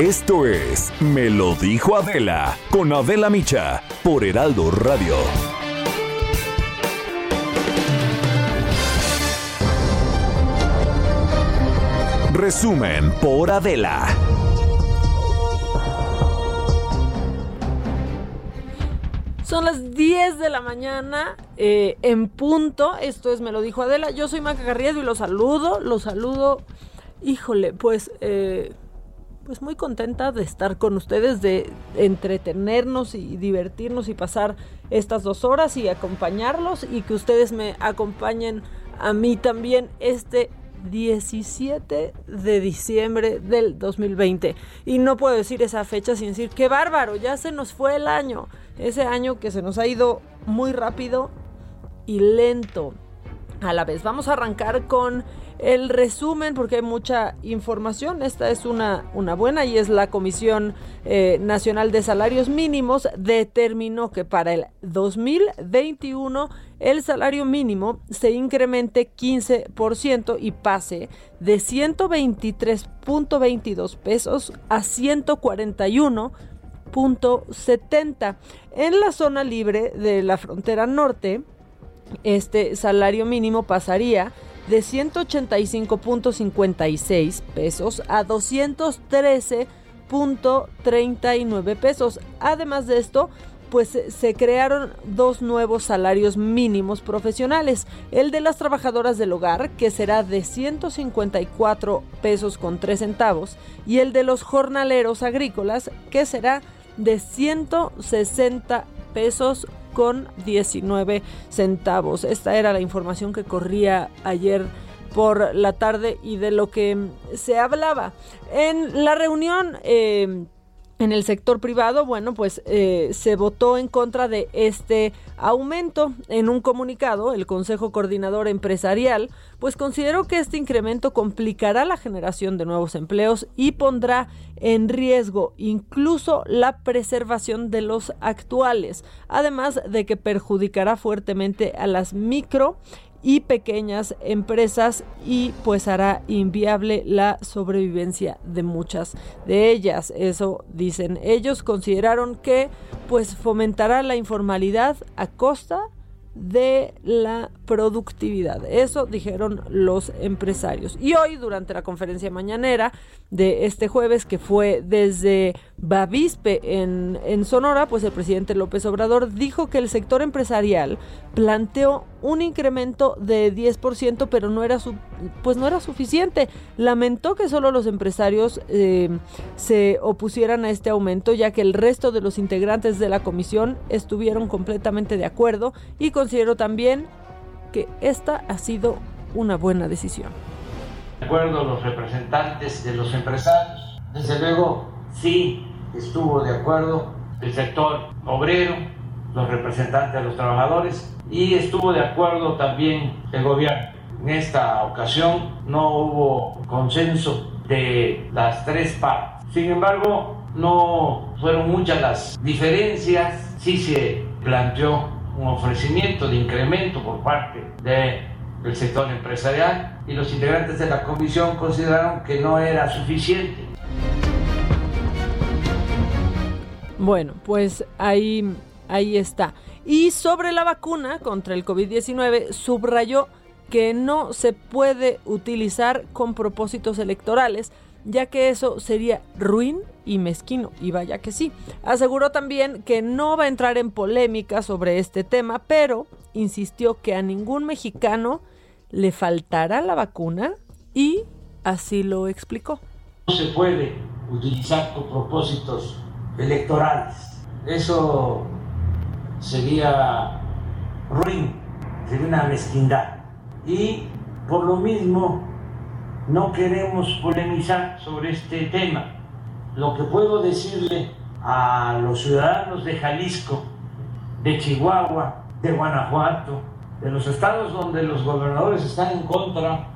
Esto es Me lo dijo Adela con Adela Micha por Heraldo Radio. Resumen por Adela. Son las 10 de la mañana eh, en punto. Esto es Me lo dijo Adela. Yo soy Maca Garrido y los saludo. Los saludo. Híjole, pues, eh, pues muy contenta de estar con ustedes, de entretenernos y divertirnos y pasar estas dos horas y acompañarlos y que ustedes me acompañen a mí también este 17 de diciembre del 2020. Y no puedo decir esa fecha sin decir, qué bárbaro, ya se nos fue el año. Ese año que se nos ha ido muy rápido y lento a la vez. Vamos a arrancar con el resumen porque hay mucha información. Esta es una, una buena y es la Comisión eh, Nacional de Salarios Mínimos determinó que para el 2021 el salario mínimo se incremente 15% y pase de 123.22 pesos a 141.70. En la zona libre de la frontera norte, este salario mínimo pasaría de 185.56 pesos a 213.39 pesos. Además de esto, pues se crearon dos nuevos salarios mínimos profesionales. El de las trabajadoras del hogar, que será de 154 pesos con 3 centavos, y el de los jornaleros agrícolas, que será de 160 pesos con 19 centavos. Esta era la información que corría ayer por la tarde y de lo que se hablaba. En la reunión... Eh, en el sector privado, bueno, pues eh, se votó en contra de este aumento. En un comunicado, el Consejo Coordinador Empresarial, pues consideró que este incremento complicará la generación de nuevos empleos y pondrá en riesgo incluso la preservación de los actuales, además de que perjudicará fuertemente a las micro y pequeñas empresas y pues hará inviable la sobrevivencia de muchas de ellas. Eso dicen ellos. Consideraron que pues fomentará la informalidad a costa de la productividad. Eso dijeron los empresarios. Y hoy, durante la conferencia mañanera de este jueves, que fue desde Bavispe en, en Sonora, pues el presidente López Obrador dijo que el sector empresarial planteó un incremento de 10%, pero no era, su, pues no era suficiente. Lamentó que solo los empresarios eh, se opusieran a este aumento, ya que el resto de los integrantes de la comisión estuvieron completamente de acuerdo y consideró también que esta ha sido una buena decisión. De acuerdo los representantes de los empresarios, desde luego sí estuvo de acuerdo el sector obrero, los representantes de los trabajadores y estuvo de acuerdo también el gobierno. En esta ocasión no hubo consenso de las tres partes. Sin embargo, no fueron muchas las diferencias, sí se planteó un ofrecimiento de incremento por parte del sector empresarial y los integrantes de la comisión consideraron que no era suficiente. Bueno, pues ahí, ahí está. Y sobre la vacuna contra el COVID-19, subrayó que no se puede utilizar con propósitos electorales, ya que eso sería ruin y mezquino, y vaya que sí. Aseguró también que no va a entrar en polémica sobre este tema, pero insistió que a ningún mexicano le faltará la vacuna y así lo explicó. No se puede utilizar con propósitos electorales. Eso sería ruin, sería una mezquindad. Y por lo mismo no queremos polemizar sobre este tema. Lo que puedo decirle a los ciudadanos de Jalisco, de Chihuahua, de Guanajuato, de los estados donde los gobernadores están en contra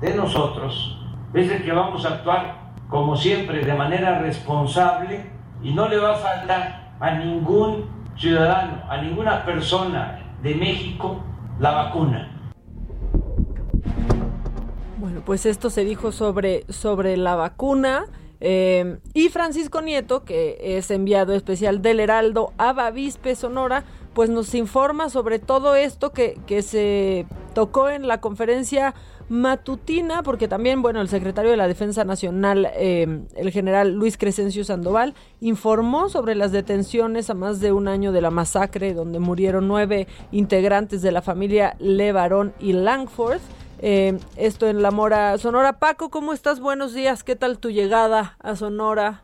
de nosotros, es que vamos a actuar como siempre de manera responsable y no le va a faltar a ningún ciudadano, a ninguna persona de México la vacuna. Bueno, pues esto se dijo sobre, sobre la vacuna. Eh, y Francisco Nieto, que es enviado especial del Heraldo a Bavispe, Sonora, pues nos informa sobre todo esto que, que se tocó en la conferencia matutina, porque también, bueno, el secretario de la Defensa Nacional, eh, el general Luis Crescencio Sandoval, informó sobre las detenciones a más de un año de la masacre, donde murieron nueve integrantes de la familia Levarón y Langford. Eh, esto en La Mora, Sonora. Paco, ¿cómo estás? Buenos días. ¿Qué tal tu llegada a Sonora?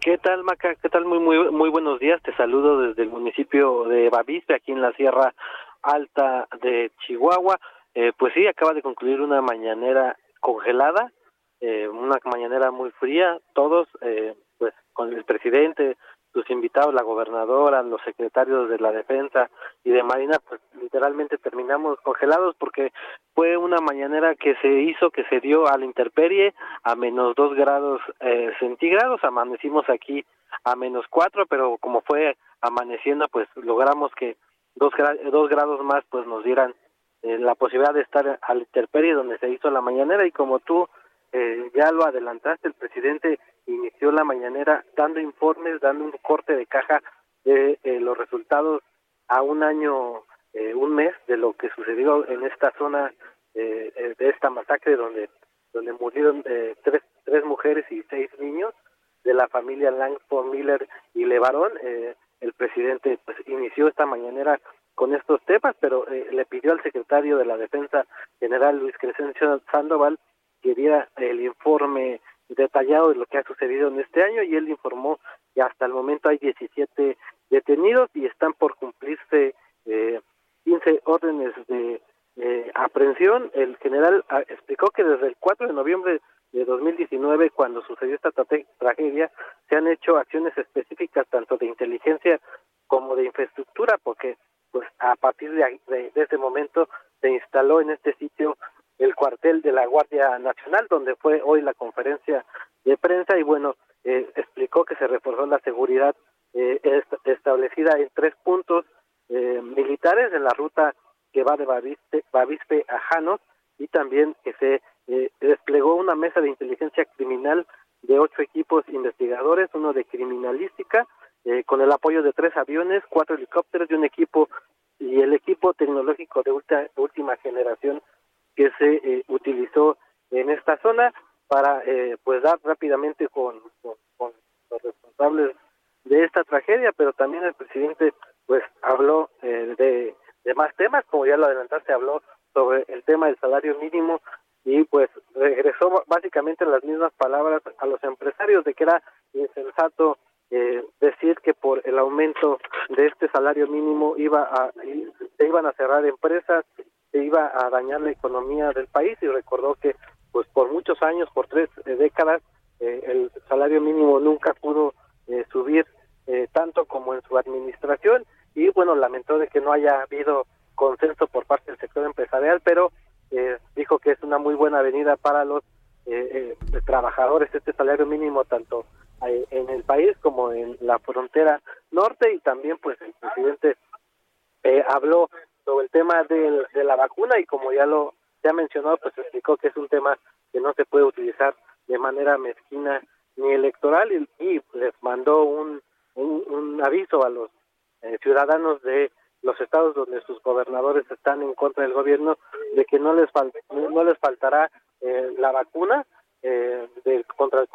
¿Qué tal, Maca? ¿Qué tal? Muy, muy, muy buenos días. Te saludo desde el municipio de Bavispe, aquí en la Sierra Alta de Chihuahua. Eh, pues sí, acaba de concluir una mañanera congelada, eh, una mañanera muy fría. Todos, eh, pues con el presidente, sus invitados, la gobernadora, los secretarios de la defensa y de Marina, pues literalmente terminamos congelados porque fue una mañanera que se hizo, que se dio a la intemperie a menos dos grados eh, centígrados, amanecimos aquí a menos cuatro, pero como fue amaneciendo, pues logramos que dos, dos grados más pues nos dieran eh, la posibilidad de estar a la intemperie donde se hizo la mañanera y como tú eh, ya lo adelantaste, el presidente inició la mañanera dando informes, dando un corte de caja de eh, los resultados a un año, eh, un mes de lo que sucedió en esta zona eh, de esta masacre donde donde murieron tres, tres mujeres y seis niños de la familia Langford Miller y Levarón. el presidente pues inició esta mañanera con estos temas, pero le pidió al secretario de la Defensa General Luis Crescencio Sandoval que diera el informe detallado de lo que ha sucedido en este año y él informó que hasta el momento hay 17 detenidos y están por cumplirse eh, 15 órdenes de eh, aprehensión. El general ah, explicó que desde el 4 de noviembre de 2019, cuando sucedió esta tragedia, se han hecho acciones específicas tanto de inteligencia como de infraestructura, porque pues a partir de, de, de ese momento se instaló en este sitio el cuartel de la Guardia Nacional, donde fue hoy la conferencia de prensa y bueno, eh, explicó que se reforzó la seguridad eh, establecida en tres puntos eh, militares en la ruta que va de Bavispe, a Janos y también que se desplegó una mesa de inteligencia criminal de ocho equipos investigadores, uno de criminalística, con el apoyo de tres aviones, cuatro helicópteros y un equipo y el equipo tecnológico de última generación que se eh, utilizó en esta zona para eh, pues dar rápidamente con, con, los responsables de esta tragedia, pero también el presidente pues habló eh, de, de más temas, como ya lo adelantaste, habló sobre el tema del salario mínimo y pues regresó básicamente las mismas palabras a los empresarios de que era insensato eh, decir que por el aumento de este salario mínimo iba a se iban a cerrar empresas se iba a dañar la economía del país y recordó que pues por muchos años, por tres eh, décadas, eh, el salario mínimo nunca pudo eh, subir tanto como en su administración y bueno, lamentó de que no haya habido consenso por parte del sector empresarial, pero dijo que es una muy buena avenida para los trabajadores este salario mínimo tanto en el país como en la frontera norte y también pues el presidente habló sobre el tema de, la vacuna y como ya lo se ha mencionado, pues explicó que es un tema que no se puede utilizar de manera mezquina ni electoral y, les mandó un, un, aviso a los eh, ciudadanos de los estados donde sus gobernadores están en contra del gobierno de que no les no les faltará eh, la vacuna eh, de, contra el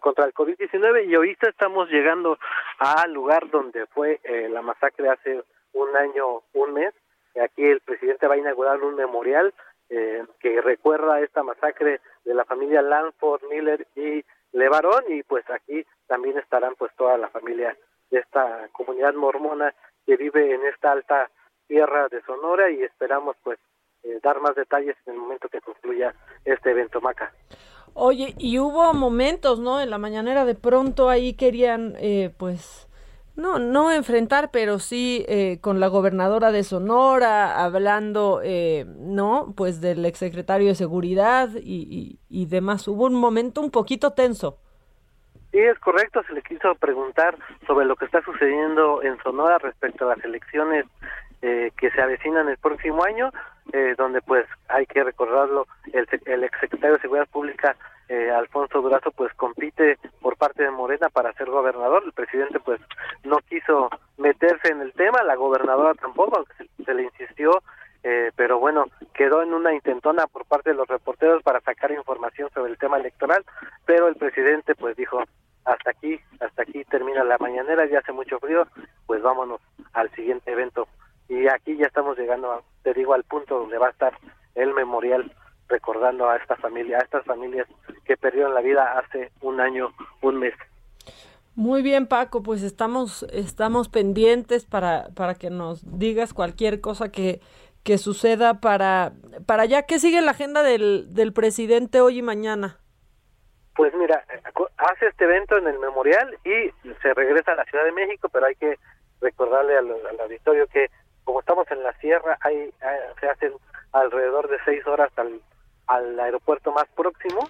contra el COVID-19 y ahorita estamos llegando al lugar donde fue la masacre hace un año un mes Aquí el presidente va a inaugurar un memorial eh, que recuerda esta masacre de la familia Lanford, Miller y Levarón y pues aquí también estarán pues toda la familia de esta comunidad mormona que vive en esta alta tierra de Sonora y esperamos pues eh, dar más detalles en el momento que concluya este evento Maca. Oye, y hubo momentos, ¿no? En la mañanera de pronto ahí querían, eh, pues, no, no enfrentar, pero sí eh, con la gobernadora de Sonora, hablando, eh, ¿no? Pues del exsecretario de Seguridad y, y, demás. Hubo un momento un poquito tenso. Sí, es correcto. Se le quiso preguntar sobre lo que está sucediendo en Sonora respecto a las elecciones eh, que se avecinan el próximo año, eh, donde pues hay que recordarlo, el, el exsecretario de Seguridad Pública eh, Alfonso Durazo pues compite por parte de Morena para ser gobernador. El presidente pues no quiso meterse en el tema, la gobernadora tampoco, aunque se, le insistió, eh, pero bueno, quedó en una intentona por parte de los reporteros para sacar información sobre el tema electoral, pero el presidente pues dijo hasta aquí, hasta aquí termina la mañanera, ya hace mucho frío, pues vámonos al siguiente evento. Y aquí ya estamos llegando, te digo, al punto donde va a estar el memorial recordando a esta familia, a estas familias que perdieron la vida hace un año, un mes. Muy bien, Paco, pues estamos, estamos pendientes para, para que nos digas cualquier cosa que, que suceda para, para ya que sigue la agenda del, del presidente hoy y mañana. Pues mira, hace este evento en el memorial y se regresa a la Ciudad de México, pero hay que recordarle al, auditorio que como estamos en la sierra, hay, se hacen alrededor de seis horas al, al aeropuerto más próximo,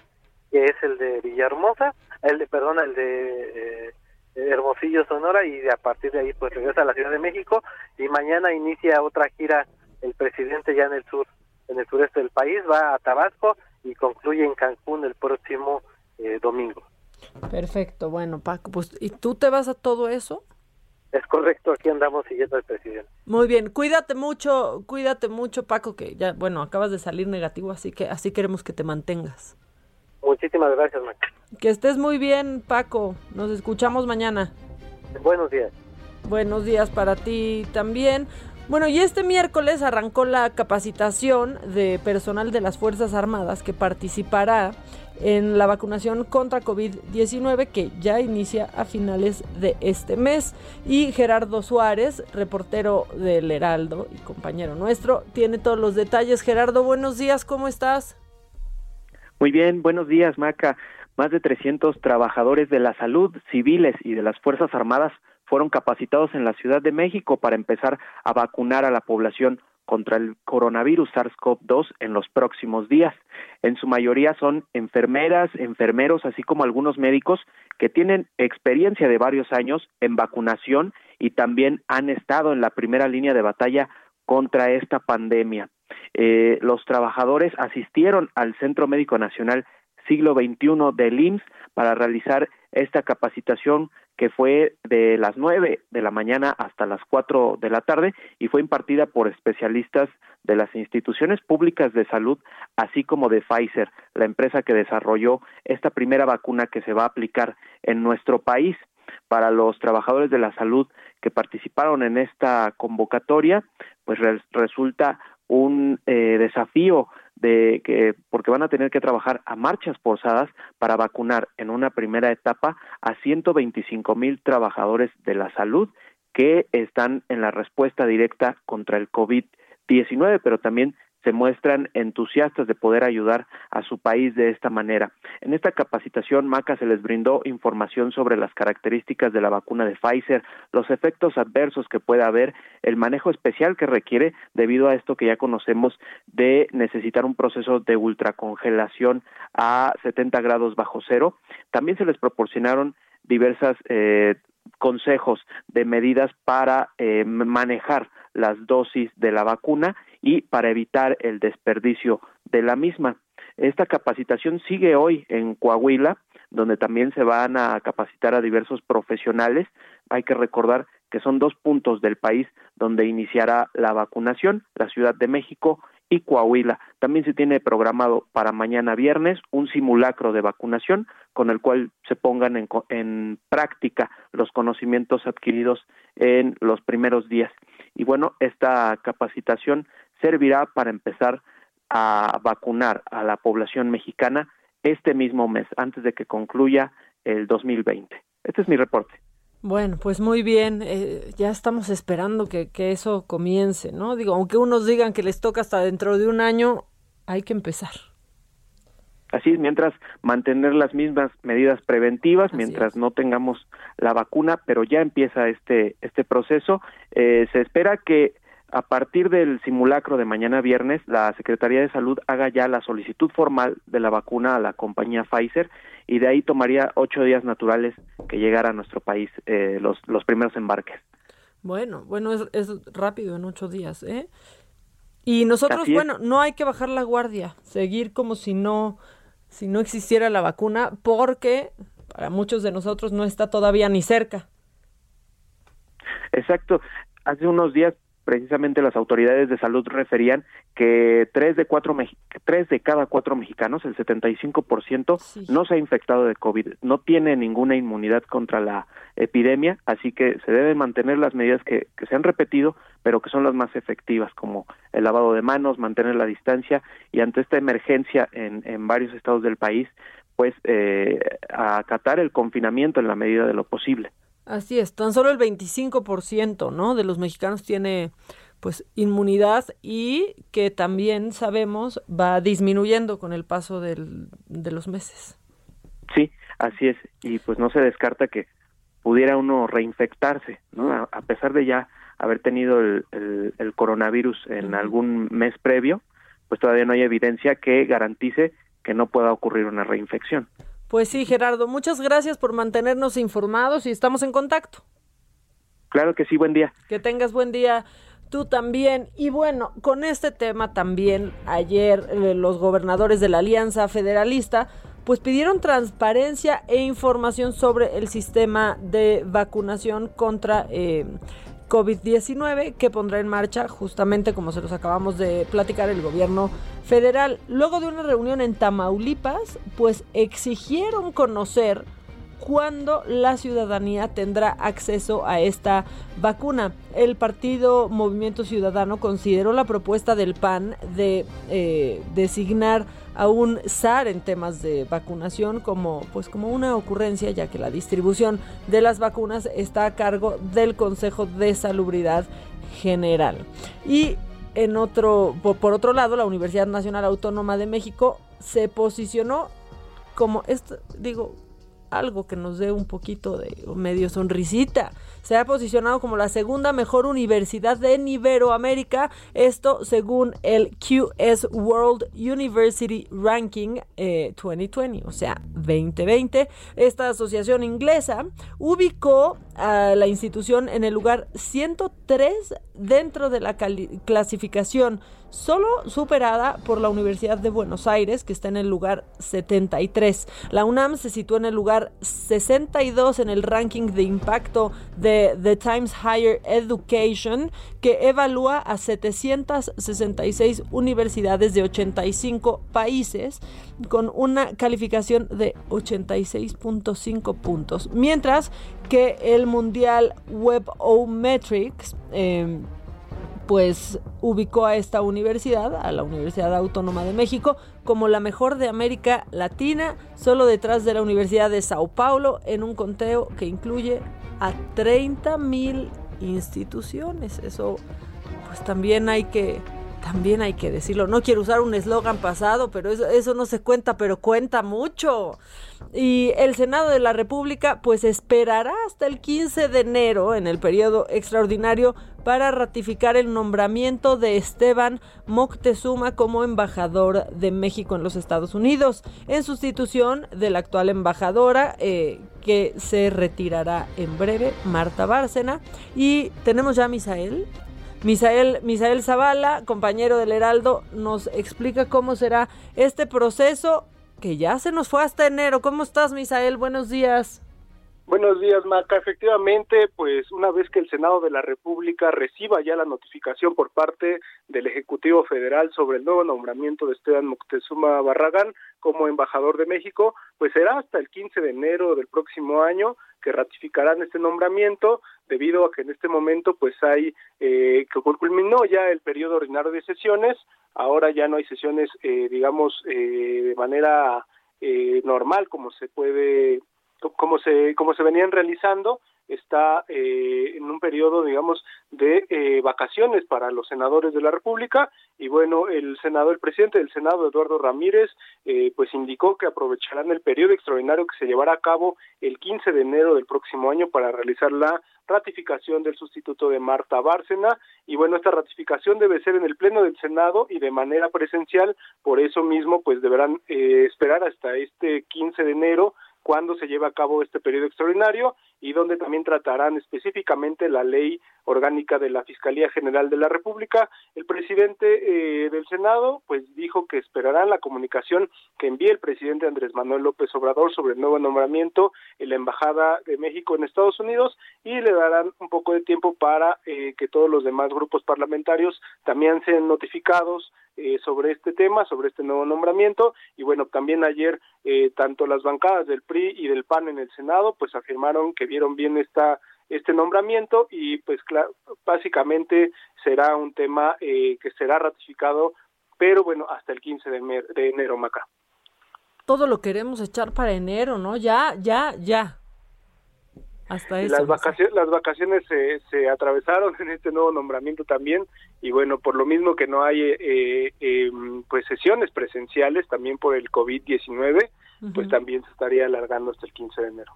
que es el de Villahermosa, el de, perdón, el de eh, Hermosillo, Sonora, y a partir de ahí pues regresa a la Ciudad de México y mañana inicia otra gira el presidente ya en el sur, en el sureste del país, va a Tabasco y concluye en Cancún el próximo eh, domingo. Perfecto, bueno Paco, pues ¿y tú te vas a todo eso? Es correcto, aquí andamos siguiendo al presidente. Muy bien, cuídate mucho, cuídate mucho, Paco, que ya, bueno, acabas de salir negativo, así que así queremos que te mantengas. Muchísimas gracias, Max. Que estés muy bien, Paco. Nos escuchamos mañana. Buenos días. Buenos días para ti también. Bueno, y este miércoles arrancó la capacitación de personal de las Fuerzas Armadas que participará en la vacunación contra COVID-19 que ya inicia a finales de este mes. Y Gerardo Suárez, reportero del Heraldo y compañero nuestro, tiene todos los detalles. Gerardo, buenos días, ¿cómo estás? Muy bien, buenos días, Maca. Más de 300 trabajadores de la salud, civiles y de las Fuerzas Armadas fueron capacitados en la Ciudad de México para empezar a vacunar a la población contra el coronavirus SARS-CoV-2 en los próximos días. En su mayoría son enfermeras, enfermeros, así como algunos médicos que tienen experiencia de varios años en vacunación y también han estado en la primera línea de batalla contra esta pandemia. Eh, los trabajadores asistieron al Centro Médico Nacional Siglo XXI del IMSS para realizar esta capacitación que fue de las nueve de la mañana hasta las cuatro de la tarde y fue impartida por especialistas de las instituciones públicas de salud, así como de Pfizer, la empresa que desarrolló esta primera vacuna que se va a aplicar en nuestro país. Para los trabajadores de la salud que participaron en esta convocatoria, pues resulta un eh, desafío de que porque van a tener que trabajar a marchas forzadas para vacunar en una primera etapa a 125 mil trabajadores de la salud que están en la respuesta directa contra el COVID-19, pero también se muestran entusiastas de poder ayudar a su país de esta manera. En esta capacitación, Maca se les brindó información sobre las características de la vacuna de Pfizer, los efectos adversos que puede haber, el manejo especial que requiere debido a esto que ya conocemos de necesitar un proceso de ultracongelación a 70 grados bajo cero. También se les proporcionaron diversas eh, consejos de medidas para eh, manejar las dosis de la vacuna y para evitar el desperdicio de la misma. Esta capacitación sigue hoy en Coahuila, donde también se van a capacitar a diversos profesionales. Hay que recordar que son dos puntos del país donde iniciará la vacunación, la Ciudad de México y Coahuila. También se tiene programado para mañana viernes un simulacro de vacunación con el cual se pongan en, en, práctica los conocimientos adquiridos en los primeros días. Y bueno, esta capacitación servirá para empezar a vacunar a la población mexicana este mismo mes, antes de que concluya el 2020. Este es mi reporte. Bueno, pues muy bien, eh, ya estamos esperando que, que, eso comience, ¿no? Digo, aunque unos digan que les toca hasta dentro de un año, hay que empezar. Así es, mientras mantener las mismas medidas preventivas, mientras no tengamos la vacuna, pero ya empieza este, este proceso. Eh, se espera que a partir del simulacro de mañana viernes, la Secretaría de Salud haga ya la solicitud formal de la vacuna a la compañía Pfizer y de ahí tomaría ocho días naturales que llegara a nuestro país eh, los, los primeros embarques. Bueno, bueno, es, es rápido en ocho días, ¿eh? Y nosotros, bueno, no hay que bajar la guardia, seguir como si no si no existiera la vacuna, porque para muchos de nosotros no está todavía ni cerca. Exacto. Hace unos días precisamente las autoridades de salud referían que tres de cuatro tres de cada cuatro mexicanos, el 75%, no se ha infectado de COVID, no tiene ninguna inmunidad contra la epidemia, así que se deben mantener las medidas que, que se han repetido, pero que son las más efectivas, como el lavado de manos, mantener la distancia y ante esta emergencia en, en varios estados del país, pues eh, acatar el confinamiento en la medida de lo posible. Así es, tan solo el 25%, ¿no? de los mexicanos tiene pues inmunidad y que también sabemos va disminuyendo con el paso del, de los meses. Sí, así es, y pues no se descarta que pudiera uno reinfectarse, ¿no? A, pesar de ya haber tenido el, el, coronavirus en algún mes previo, pues todavía no hay evidencia que garantice que no pueda ocurrir una reinfección. Pues sí, Gerardo, muchas gracias por mantenernos informados y estamos en contacto. Claro que sí, buen día. Que tengas buen día tú también. Y bueno, con este tema también ayer eh, los gobernadores de la Alianza Federalista pues pidieron transparencia e información sobre el sistema de vacunación contra eh, COVID-19 que pondrá en marcha justamente como se los acabamos de platicar el gobierno federal. Luego de una reunión en Tamaulipas, pues exigieron conocer cuándo la ciudadanía tendrá acceso a esta vacuna. El partido Movimiento Ciudadano consideró la propuesta del PAN de eh, designar a un SAR en temas de vacunación como pues como una ocurrencia ya que la distribución de las vacunas está a cargo del Consejo de Salubridad General. Y en otro por, otro lado, la Universidad Nacional Autónoma de México se posicionó como esto digo algo que nos dé un poquito de medio sonrisita. Se ha posicionado como la segunda mejor universidad de Iberoamérica, esto según el QS World University Ranking 2020, eh, o sea, 2020. Esta asociación inglesa ubicó a la institución en el lugar 103 dentro de la clasificación solo superada por la Universidad de Buenos Aires, que está en el lugar 73. La UNAM se sitúa en el lugar 62 en el ranking de impacto de The Times Higher Education, que evalúa a 766 universidades de 85 países con una calificación de 86.5 puntos, mientras que el Mundial Web O Metrics eh, pues ubicó a esta universidad, a la Universidad Autónoma de México, como la mejor de América Latina, solo detrás de la Universidad de Sao Paulo, en un conteo que incluye a 30 mil instituciones. Eso, pues también hay que, también hay que decirlo. No quiero usar un eslogan pasado, pero eso, eso no se cuenta, pero cuenta mucho. Y el Senado de la República pues esperará hasta el 15 de enero en el periodo extraordinario para ratificar el nombramiento de Esteban Moctezuma como embajador de México en los Estados Unidos, en sustitución de la actual embajadora eh, que se retirará en breve, Marta Bárcena. Y tenemos ya a Misael. Misael, Misael Zavala, compañero del Heraldo, nos explica cómo será este proceso que ya se nos fue hasta enero. ¿Cómo estás, Misael? Buenos días. Buenos días, Maca. Efectivamente, pues una vez que el Senado de la República reciba ya la notificación por parte del Ejecutivo Federal sobre el nuevo nombramiento de Esteban Moctezuma Barragán como embajador de México, pues será hasta el 15 de enero del próximo año que ratificarán este nombramiento debido a que en este momento pues hay eh, que culminó ya el periodo ordinario de sesiones. Ahora ya no hay sesiones eh, digamos eh, de manera eh, normal como se puede como se como se venían realizando está eh, en un periodo, digamos, de eh, vacaciones para los senadores de la República. Y bueno, el senador, el presidente del Senado, Eduardo Ramírez, eh, pues indicó que aprovecharán el periodo extraordinario que se llevará a cabo el 15 de enero del próximo año para realizar la ratificación del sustituto de Marta Bárcena. Y bueno, esta ratificación debe ser en el Pleno del Senado y de manera presencial, por eso mismo pues deberán eh, esperar hasta este 15 de enero cuando se lleve a cabo este periodo extraordinario y donde también tratarán específicamente la ley orgánica de la Fiscalía General de la República. El presidente eh, del Senado pues dijo que esperarán la comunicación que envíe el presidente Andrés Manuel López Obrador sobre el nuevo nombramiento en la Embajada de México en Estados Unidos y le darán un poco de tiempo para eh, que todos los demás grupos parlamentarios también sean notificados eh, sobre este tema, sobre este nuevo nombramiento. Y bueno, también ayer eh, tanto las bancadas del PRI y del PAN en el Senado pues afirmaron que vieron bien esta este nombramiento y pues básicamente será un tema eh, que será ratificado, pero bueno, hasta el 15 de, de enero, Maca. Todo lo queremos echar para enero, ¿no? Ya, ya, ya. Hasta eso, las vacaciones, las vacaciones se, se atravesaron en este nuevo nombramiento también y bueno, por lo mismo que no hay eh, eh, pues sesiones presenciales también por el COVID-19, pues también se estaría alargando hasta el 15 de enero.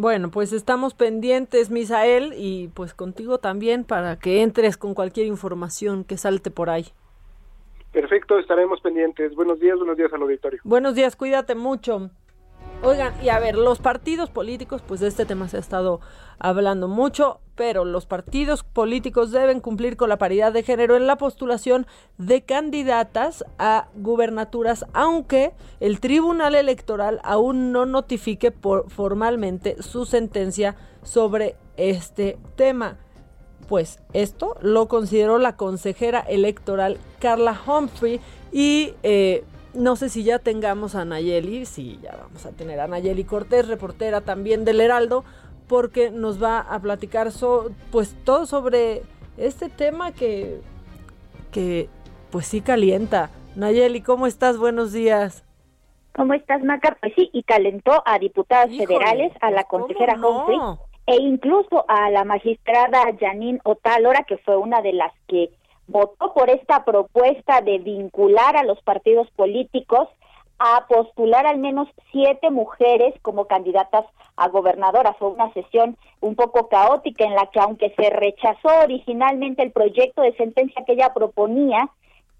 Bueno, pues estamos pendientes, Misael, y pues contigo también para que entres con cualquier información que salte por ahí. Perfecto, estaremos pendientes. Buenos días, buenos días al auditorio. Buenos días, cuídate mucho. Oigan, y a ver, los partidos políticos, pues de este tema se ha estado hablando mucho, pero los partidos políticos deben cumplir con la paridad de género en la postulación de candidatas a gubernaturas, aunque el Tribunal Electoral aún no notifique por, formalmente su sentencia sobre este tema. Pues esto lo consideró la consejera electoral Carla Humphrey y eh, no sé si ya tengamos a Nayeli, sí, ya vamos a tener a Nayeli Cortés, reportera también del Heraldo, porque nos va a platicar pues todo sobre este tema que, que pues sí calienta. Nayeli, ¿cómo estás? Buenos días. ¿Cómo estás, Maca? Pues sí, y calentó a diputadas federales, a la pues, consejera Humphrey e incluso a la magistrada Janine Otálora, que fue una de las que votó por esta propuesta de vincular a los partidos políticos a postular al menos siete mujeres como candidatas a gobernadoras. Fue una sesión un poco caótica en la que, aunque se rechazó originalmente el proyecto de sentencia que ella proponía,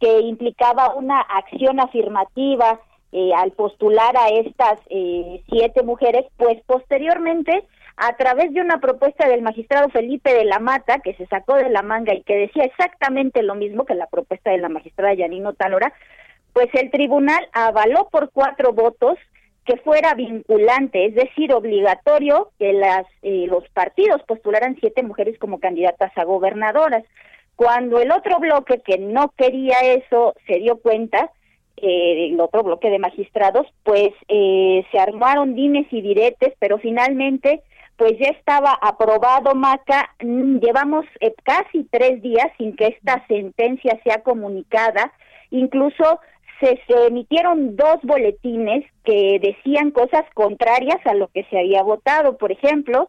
que implicaba una acción afirmativa eh, al postular a estas eh, siete mujeres, pues posteriormente a través de una propuesta del magistrado Felipe de la Mata, que se sacó de la manga y que decía exactamente lo mismo que la propuesta de la magistrada Yanino Talora, pues el tribunal avaló por cuatro votos que fuera vinculante, es decir, obligatorio que las eh, los partidos postularan siete mujeres como candidatas a gobernadoras. Cuando el otro bloque que no quería eso se dio cuenta, eh, el otro bloque de magistrados, pues eh, se armaron dimes y diretes, pero finalmente pues ya estaba aprobado Maca. Llevamos eh, casi tres días sin que esta sentencia sea comunicada. Incluso se, emitieron dos boletines que decían cosas contrarias a lo que se había votado. Por ejemplo,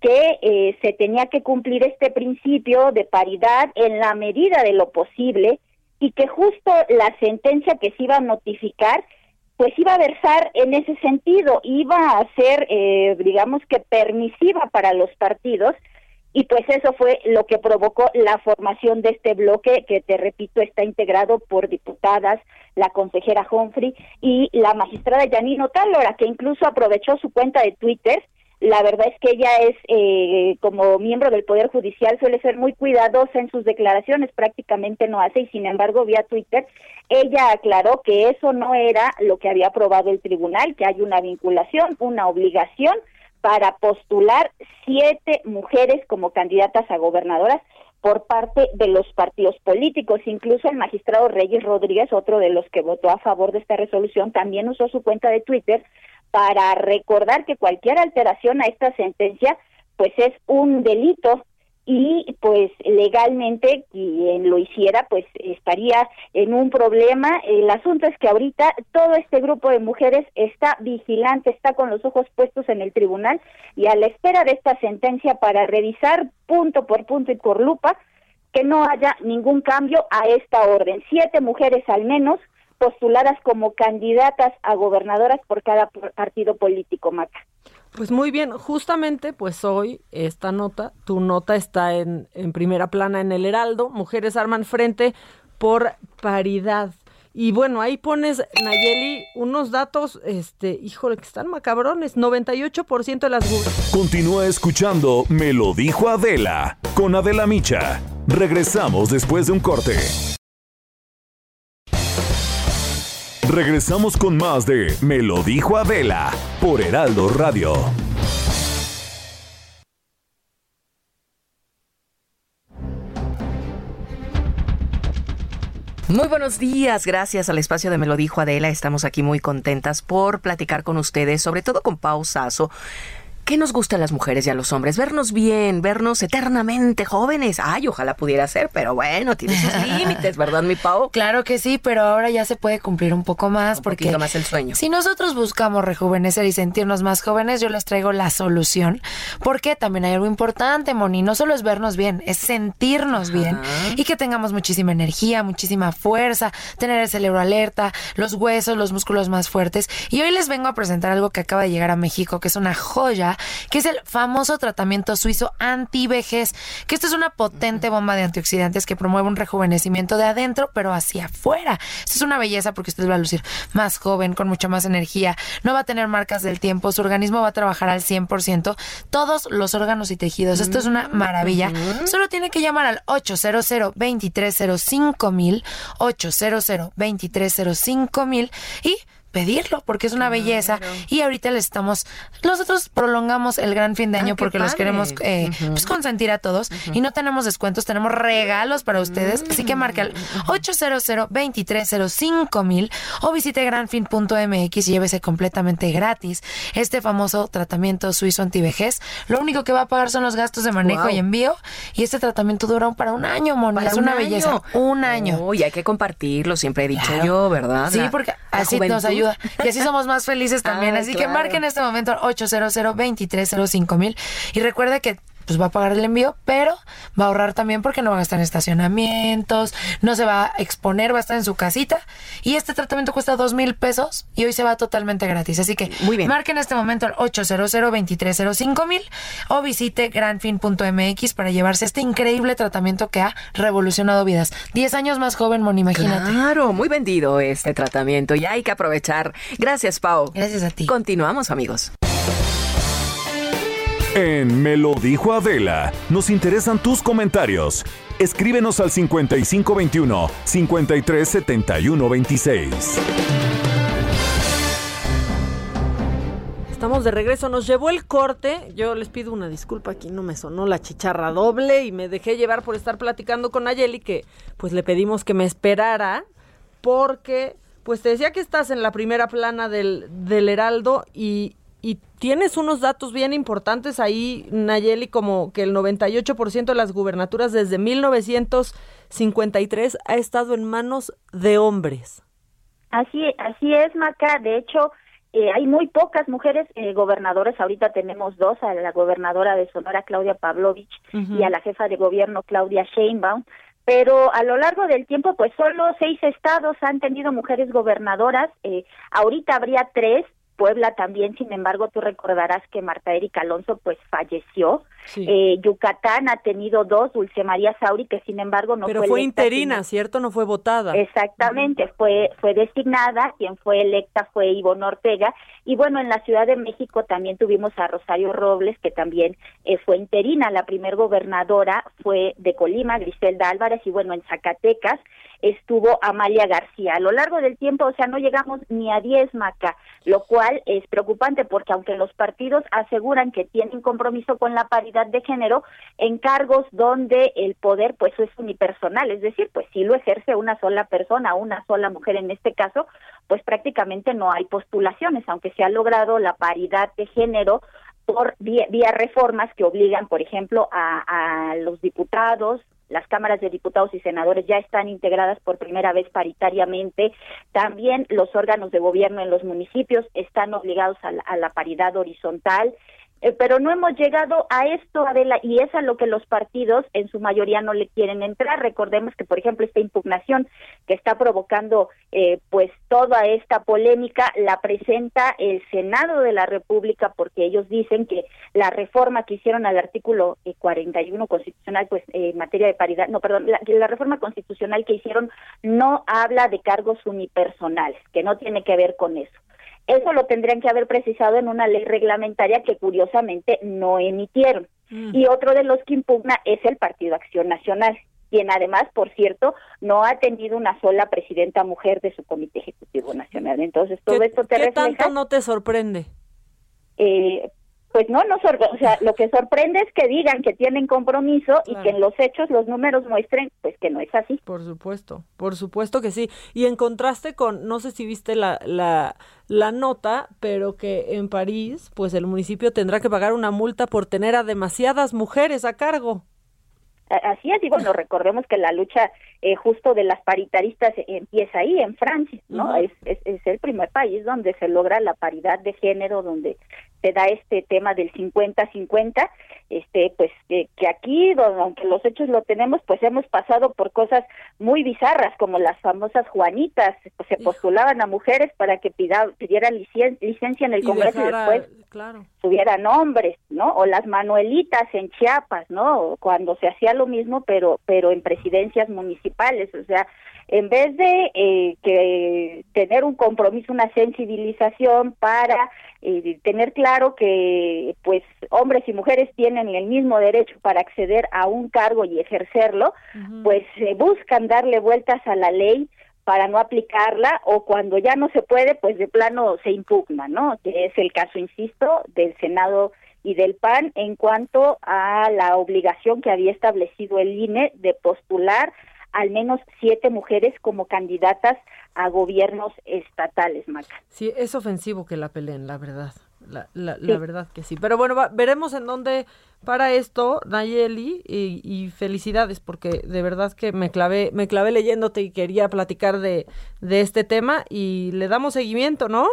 que eh, se tenía que cumplir este principio de paridad en la medida de lo posible y que justo la sentencia que se iba a notificar pues iba a versar en ese sentido, iba a ser, eh, digamos que permisiva para los partidos, y pues eso fue lo que provocó la formación de este bloque, que te repito, está integrado por diputadas, la consejera Humphrey y la magistrada Janino Talora, que incluso aprovechó su cuenta de Twitter. La verdad es que ella es, eh, como miembro del Poder Judicial, suele ser muy cuidadosa en sus declaraciones, prácticamente no hace, y sin embargo, vía Twitter, ella aclaró que eso no era lo que había aprobado el tribunal, que hay una vinculación, una obligación para postular siete mujeres como candidatas a gobernadoras por parte de los partidos políticos. Incluso el magistrado Reyes Rodríguez, otro de los que votó a favor de esta resolución, también usó su cuenta de Twitter para recordar que cualquier alteración a esta sentencia pues es un delito y pues legalmente quien lo hiciera pues estaría en un problema. El asunto es que ahorita todo este grupo de mujeres está vigilante, está con los ojos puestos en el tribunal y a la espera de esta sentencia para revisar punto por punto y por lupa que no haya ningún cambio a esta orden. Siete mujeres al menos postuladas como candidatas a gobernadoras por cada partido político, Maca. Pues muy bien, justamente pues hoy esta nota, tu nota está en, en primera plana en el Heraldo, Mujeres arman frente por paridad. Y bueno, ahí pones, Nayeli, unos datos, este, híjole, que están macabrones, 98% de las... Continúa escuchando Me lo dijo Adela, con Adela Micha. Regresamos después de un corte. Regresamos con más de Me lo dijo Adela por Heraldo Radio. Muy buenos días, gracias al espacio de Me lo dijo Adela. Estamos aquí muy contentas por platicar con ustedes, sobre todo con Pau Sasso, ¿Qué nos gusta a las mujeres y a los hombres? Vernos bien, vernos eternamente jóvenes. Ay, ojalá pudiera ser, pero bueno, tiene sus límites, ¿verdad, mi Pau? Claro que sí, pero ahora ya se puede cumplir un poco más un porque más el sueño. Si nosotros buscamos rejuvenecer y sentirnos más jóvenes, yo les traigo la solución. Porque también hay algo importante, Moni, no solo es vernos bien, es sentirnos bien y que tengamos muchísima energía, muchísima fuerza, tener el cerebro alerta, los huesos, los músculos más fuertes. Y hoy les vengo a presentar algo que acaba de llegar a México, que es una joya que es el famoso tratamiento suizo anti-vejez, que esto es una potente bomba de antioxidantes que promueve un rejuvenecimiento de adentro, pero hacia afuera. Esto es una belleza porque usted va a lucir más joven, con mucha más energía, no va a tener marcas del tiempo, su organismo va a trabajar al 100%, todos los órganos y tejidos. Esto es una maravilla. Solo tiene que llamar al 800 2305 mil 800 2305 mil y pedirlo porque es una belleza. Y ahorita le estamos nosotros prolongamos el gran fin de año porque los queremos eh, pues consentir a todos. Y no tenemos descuentos tenemos regalos para ustedes. Así que marca el 800 2305 mil o visite granfin.mx y llévese completamente gratis este famoso tratamiento suizo antivejez. Lo único que va a pagar son los gastos de manejo y envío. Y este tratamiento dura para un año Moni es una belleza. un año. Y hay que compartirlo siempre he dicho yo verdad sí porque así nos ayuda y así somos más felices también. así que marquen en este momento 800 2305 mil. Y recuerde que pues va a pagar el envío, pero va a ahorrar también porque no va a gastar en estacionamientos, no se va a exponer, va a estar en su casita. Y este tratamiento cuesta dos mil pesos y hoy se va totalmente gratis. Así que Muy bien. marquen en este momento el 800 2305 mil o visite granfin.mx para llevarse este increíble tratamiento que ha revolucionado vidas. Diez años más joven, Moni, imagínate. Claro, muy vendido este tratamiento y hay que aprovechar. Gracias, Pau. Gracias a ti. Continuamos, amigos. En Me lo dijo Adela, nos interesan tus comentarios. Escríbenos al 5521 537126. Estamos de regreso, nos llevó el corte. Yo les pido una disculpa, aquí no me sonó la chicharra doble y me dejé llevar por estar platicando con Ayeli, que pues le pedimos que me esperara, porque pues te decía que estás en la primera plana del, del Heraldo y, y tienes unos datos bien importantes ahí, Nayeli, como que el 98% de las gubernaturas desde 1953 ha estado en manos de hombres. Así, así es, Maca. De hecho, eh, hay muy pocas mujeres eh, gobernadores. Ahorita tenemos dos, a la gobernadora de Sonora, Claudia Pavlovich, y a la jefa de gobierno, Claudia Sheinbaum. Pero a lo largo del tiempo, pues solo seis estados han tenido mujeres gobernadoras. Eh, ahorita habría tres, Puebla también, sin embargo, tú recordarás que Marta Erika Alonso pues falleció. Sí. Eh, Yucatán ha tenido dos, Dulce María Sauri, que sin embargo no Pero fue, fue electa, interina, sino- ¿cierto? No fue votada. Exactamente, fue fue designada, quien fue electa fue Ivonne Ortega y bueno, en la Ciudad de México también tuvimos a Rosario Robles, que también eh, fue interina, la primer gobernadora fue de Colima, Griselda Álvarez y bueno, en Zacatecas estuvo Amalia García. A lo largo del tiempo, o sea, no llegamos ni a 10 Maca, lo cual es preocupante porque aunque los partidos aseguran que tienen compromiso con la paridad de género, en cargos donde el poder pues es unipersonal, es decir, pues si lo ejerce una sola persona, una sola mujer en este caso, pues prácticamente no hay postulaciones, aunque se ha logrado la paridad de género por vía, reformas que obligan, por ejemplo, a los diputados, las cámaras de diputados y senadores ya están integradas por primera vez paritariamente. También los órganos de gobierno en los municipios están obligados a la, paridad horizontal. Eh, pero no hemos llegado a esto, Adela, y es a lo que los partidos en su mayoría no le quieren entrar. Recordemos que, por ejemplo, esta impugnación que está provocando eh, pues toda esta polémica la presenta el Senado de la República porque ellos dicen que la reforma que hicieron al artículo 41 eh, constitucional, pues en materia de paridad, no, perdón, la, la reforma constitucional que hicieron no habla de cargos unipersonales, que no tiene que ver con eso. Eso lo tendrían que haber precisado en una ley reglamentaria que curiosamente no emitieron. Mm. Y otro de los que impugna es el Partido Acción Nacional, quien además, por cierto, no ha tenido una sola presidenta mujer de su Comité Ejecutivo Nacional. Entonces, todo esto te ¿qué tanto no te sorprende? Eh, pues no, no, o sea, lo que sorprende es que digan que tienen compromiso y que en los hechos los números muestren pues que no es así. Por supuesto, por supuesto que sí. Y en contraste con, no sé si viste la, la, la nota, pero que en París, pues el municipio tendrá que pagar una multa por tener a demasiadas mujeres a cargo. Así es, y bueno, recordemos que la lucha eh, justo de las paritaristas empieza ahí, en Francia, ¿no? es, es, es, el primer país donde se logra la paridad de género, donde se da este tema del 50-50, este, pues que, que aquí, aunque los hechos lo tenemos, pues hemos pasado por cosas muy bizarras, como las famosas Juanitas, pues se postulaban a mujeres para que pida, pidieran licencia en el Congreso y después claro. tuvieran hombres, ¿no? O las Manuelitas en Chiapas, ¿no? Cuando se hacía lo mismo, pero, pero en presidencias municipales, o sea, en vez de eh, que tener un compromiso, una sensibilización para eh, tener claro que pues hombres y mujeres tienen el mismo derecho para acceder a un cargo y ejercerlo, pues se buscan darle vueltas a la ley para no aplicarla o cuando ya no se puede, pues de plano se impugna, ¿no? Que es el caso, insisto, del Senado y del PAN en cuanto a la obligación que había establecido el INE de postular al menos siete mujeres como candidatas a gobiernos estatales, Maca. Sí, es ofensivo que la peleen, la verdad. La, la, la verdad que sí. Pero bueno, veremos en dónde para esto, Nayeli, y, y, felicidades, porque de verdad que me clavé, me clavé leyéndote y quería platicar de, de este tema y le damos seguimiento, ¿no?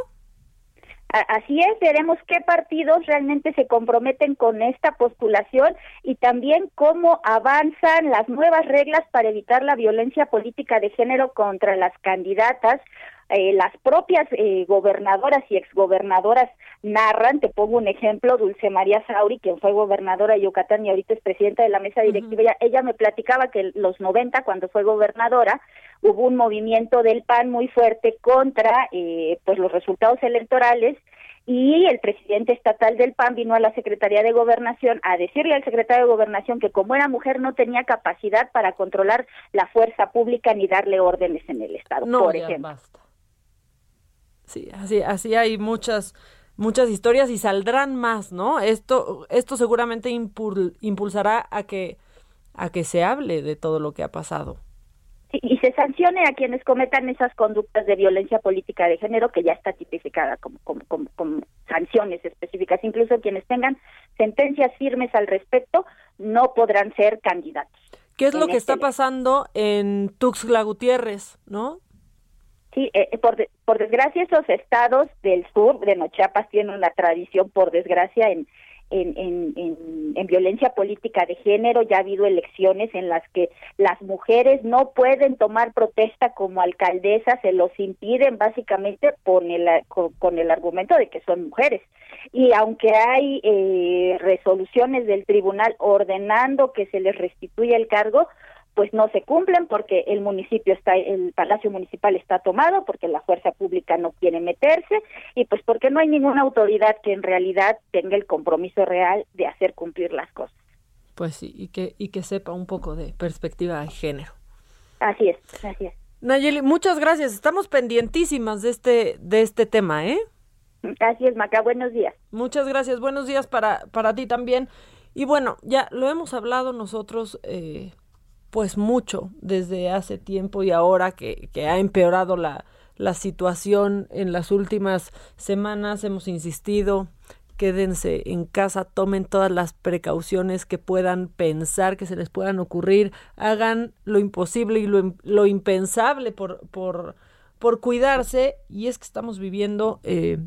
Así es, veremos qué partidos realmente se comprometen con esta postulación y también cómo avanzan las nuevas reglas para evitar la violencia política de género contra las candidatas. Eh, las propias eh, gobernadoras y exgobernadoras narran, te pongo un ejemplo, Dulce María Sauri, quien fue gobernadora de Yucatán y ahorita es presidenta de la mesa directiva, ella, me platicaba que en los 90, cuando fue gobernadora, hubo un movimiento del PAN muy fuerte contra eh, pues los resultados electorales y el presidente estatal del PAN vino a la Secretaría de Gobernación a decirle al secretario de Gobernación que como era mujer no tenía capacidad para controlar la fuerza pública ni darle órdenes en el Estado, no, por ejemplo. Basta. Sí, así, así hay muchas, muchas historias y saldrán más, ¿no? Esto, esto seguramente impulsará a que, a que se hable de todo lo que ha pasado. Y se sancione a quienes cometan esas conductas de violencia política de género que ya está tipificada como, como, como, sanciones específicas. Incluso quienes tengan sentencias firmes al respecto no podrán ser candidatos. ¿Qué es lo que este está pasando en Tuxtla Gutiérrez, no? Sí, eh, por, por desgracia esos estados del sur de Nochiapas tienen una tradición, por desgracia, en, en, en, en, violencia política de género. Ya ha habido elecciones en las que las mujeres no pueden tomar protesta como alcaldesas, se los impiden básicamente con el, con, el argumento de que son mujeres. Y aunque hay eh, resoluciones del tribunal ordenando que se les restituya el cargo, pues no se cumplen porque el municipio está, el palacio municipal está tomado, porque la fuerza pública no quiere meterse y pues porque no hay ninguna autoridad que en realidad tenga el compromiso real de hacer cumplir las cosas. Pues sí, y que, y que sepa un poco de perspectiva de género. Así es, así es. Nayeli, muchas gracias. Estamos pendientísimas de este, de este tema, ¿eh? Así es, Maca. Buenos días. Muchas gracias. Buenos días para, para ti también. Y bueno, ya lo hemos hablado nosotros eh, pues mucho desde hace tiempo y ahora que, que ha empeorado la, la situación en las últimas semanas hemos insistido quédense en casa, tomen todas las precauciones que puedan pensar, que se les puedan ocurrir, hagan lo imposible y lo, lo impensable por, por, por cuidarse. Y es que estamos viviendo, eh,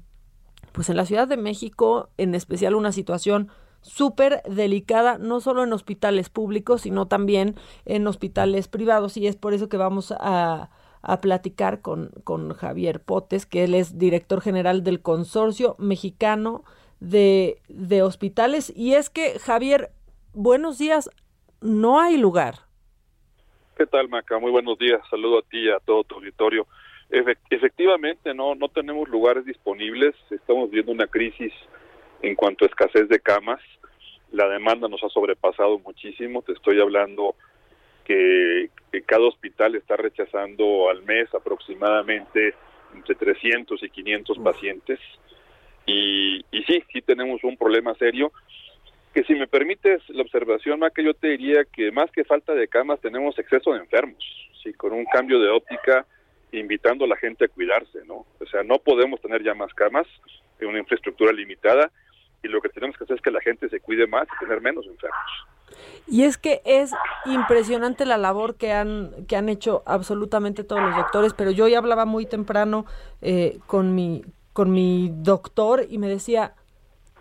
pues en la Ciudad de México, en especial una situación súper delicada, no solo en hospitales públicos, sino también en hospitales privados. Y es por eso que vamos a, a platicar con, con Javier Potes, que él es director general del Consorcio Mexicano de, de Hospitales. Y es que, Javier, buenos días, no hay lugar. ¿Qué tal, Maca? Muy buenos días. Saludo a ti y a todo tu auditorio. Efectivamente, no, no tenemos lugares disponibles. Estamos viendo una crisis en cuanto a escasez de camas. La demanda nos ha sobrepasado muchísimo. Te estoy hablando que, cada hospital está rechazando al mes aproximadamente entre 300 y 500 pacientes. Y, y sí, sí tenemos un problema serio que si me permites la observación, que yo te diría que más que falta de camas tenemos exceso de enfermos, sí, con un cambio de óptica invitando a la gente a cuidarse, ¿no? O sea, no podemos tener ya más camas en una infraestructura limitada y lo que tenemos que hacer es que la gente se cuide más y tener menos enfermos. Y es que es impresionante la labor que han, que han hecho absolutamente todos los doctores, pero yo ya hablaba muy temprano eh, con, mi, con mi doctor y me decía,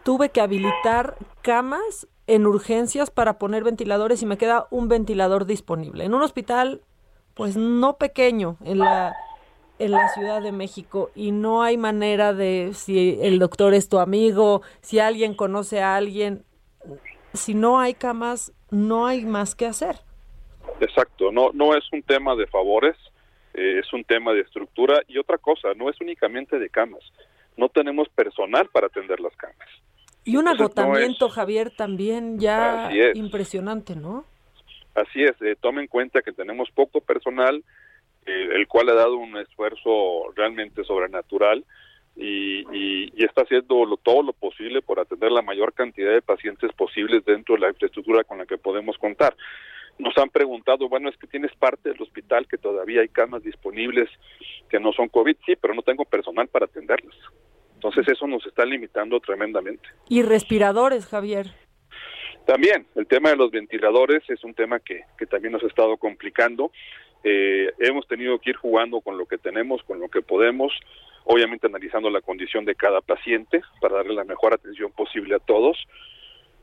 tuve que habilitar camas en urgencias para poner ventiladores y me queda un ventilador disponible. En un hospital, pues no pequeño, en la, en la Ciudad de México y no hay manera de si el doctor es tu amigo, si alguien conoce a alguien, si no hay camas, no hay más que hacer. Exacto, no, no es un tema de favores, eh, es un tema de estructura y otra cosa, no es únicamente de camas, no tenemos personal para atender las camas. Y un agotamiento, Javier, también ya impresionante, ¿no? Así es, eh, tome en cuenta que tenemos poco personal, el cual ha dado un esfuerzo realmente sobrenatural y, está haciendo todo lo posible por atender la mayor cantidad de pacientes posibles dentro de la infraestructura con la que podemos contar. Nos han preguntado, bueno, es que tienes parte del hospital que todavía hay camas disponibles que no son COVID, sí, pero no tengo personal para atenderlas. Entonces eso nos está limitando tremendamente. Y respiradores, Javier. También, el tema de los ventiladores es un tema que, que también nos ha estado complicando. Eh, hemos tenido que ir jugando con lo que tenemos, con lo que podemos obviamente analizando la condición de cada paciente para darle la mejor atención posible a todos.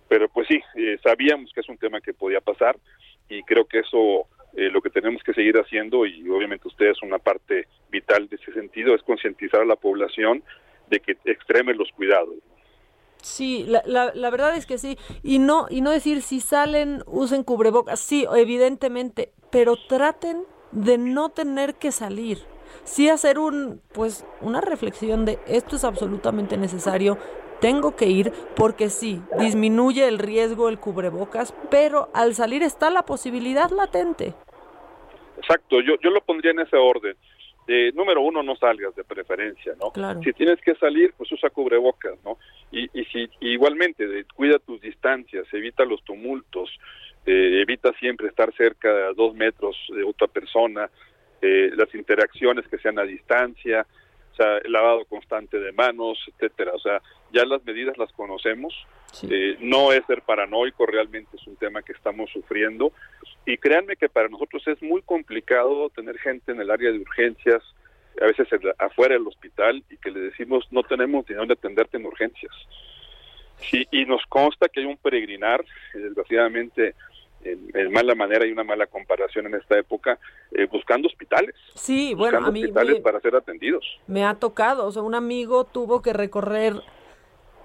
Pero pues sí, eh, sabíamos que es un tema que podía pasar y creo que eso eh, lo que tenemos que seguir haciendo y obviamente ustedes una parte vital de ese sentido es concientizar a la población de que extreme los cuidados. Sí, la, la, la, verdad es que sí. Y no, y no decir si salen, usen cubrebocas. Sí, evidentemente, pero traten de no tener que salir sí hacer un, pues, una reflexión de esto es absolutamente necesario, tengo que ir porque sí, disminuye el riesgo el cubrebocas, pero al salir está la posibilidad latente. Exacto, yo, yo lo pondría en ese orden. Eh, número uno, no salgas de preferencia, ¿no? Claro. Si tienes que salir, pues usa cubrebocas, ¿no? Y, y si igualmente, cuida tus distancias, evita los tumultos, eh, evita siempre estar cerca de dos metros de otra persona, eh, las interacciones que sean a distancia, o sea, el lavado constante de manos, etcétera. O sea, ya las medidas las conocemos. Eh, no es ser paranoico, realmente es un tema que estamos sufriendo. Y créanme que para nosotros es muy complicado tener gente en el área de urgencias, a veces afuera del hospital, y que le decimos no tenemos ni dónde atenderte en urgencias. Sí, y nos consta que hay un peregrinar, desgraciadamente en, mala manera y una mala comparación en esta época, eh, buscando hospitales. Sí, bueno, a mí hospitales para ser atendidos. Me ha tocado, o sea, un amigo tuvo que recorrer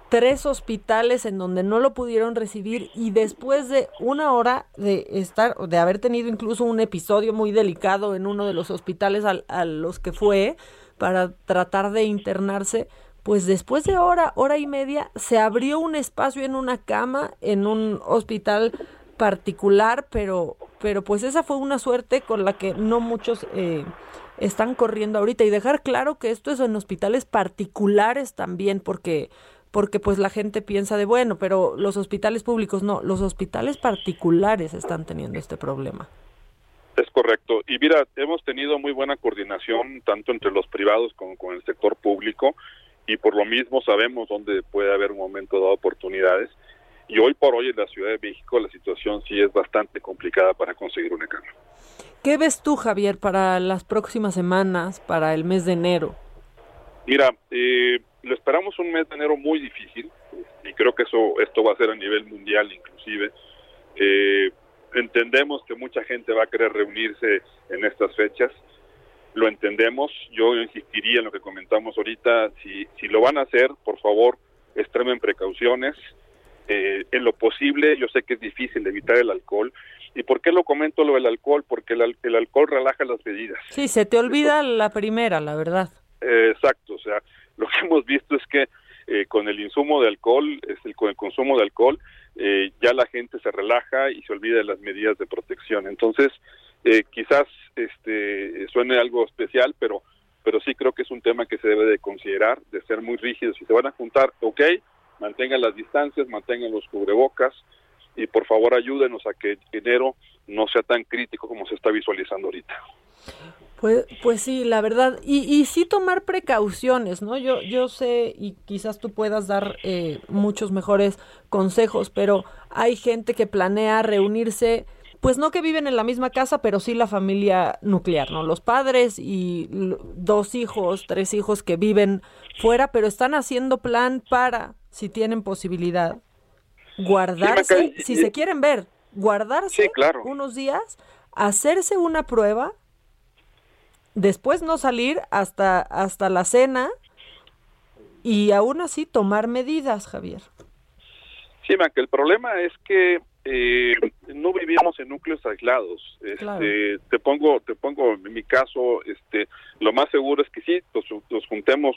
tres hospitales en donde no lo pudieron recibir y después de una hora de estar, de haber tenido incluso un episodio muy delicado en uno de los hospitales a los que fue para tratar de internarse, pues después de hora, hora y media, se abrió un espacio en una cama en un hospital particular, pero, pero pues esa fue una suerte con la que no muchos eh, están corriendo ahorita y dejar claro que esto es en hospitales particulares también, porque porque pues la gente piensa de bueno, pero los hospitales públicos no, los hospitales particulares están teniendo este problema. Es correcto. Y mira, hemos tenido muy buena coordinación tanto entre los privados como con el sector público y por lo mismo sabemos dónde puede haber un momento de oportunidades y hoy por hoy en la Ciudad de México la situación sí es bastante complicada para conseguir una cama. ¿Qué ves tú, Javier, para las próximas semanas, para el mes de enero? Mira, eh, lo esperamos un mes de enero muy difícil y creo que eso esto va a ser a nivel mundial inclusive. Eh, entendemos que mucha gente va a querer reunirse en estas fechas, lo entendemos, yo insistiría en lo que comentamos ahorita, si, si lo van a hacer, por favor, extremen precauciones, eh, en lo posible, yo sé que es difícil evitar el alcohol. ¿Y por qué lo comento lo del alcohol? Porque el, el alcohol relaja las medidas. Sí, se te olvida la primera, la verdad. Eh, exacto, o sea, lo que hemos visto es que eh, con el insumo de alcohol, es el, con el consumo de alcohol, ya la gente se relaja y se olvida de las medidas de protección. Entonces, quizás este suene algo especial, pero pero sí creo que es un tema que se debe de considerar, de ser muy rígidos. Si se van a juntar, ok, mantengan las distancias, mantengan los cubrebocas y por favor ayúdenos a que enero no sea tan crítico como se está visualizando ahorita. Pues, pues sí, la verdad, y, y sí tomar precauciones, ¿no? Yo, yo sé, y quizás tú puedas dar eh, muchos mejores consejos, pero hay gente que planea reunirse, pues no que viven en la misma casa, pero sí la familia nuclear, ¿no? Los padres y dos hijos, tres hijos que viven fuera, pero están haciendo plan para si tienen posibilidad, guardarse, si se quieren ver, guardarse unos días, hacerse una prueba, después no salir hasta, hasta la cena y aún así tomar medidas, Javier. Sí, que el problema es que eh, no vivimos en núcleos aislados. Este, Te pongo, te pongo en mi caso, este, lo más seguro es que sí, nos juntemos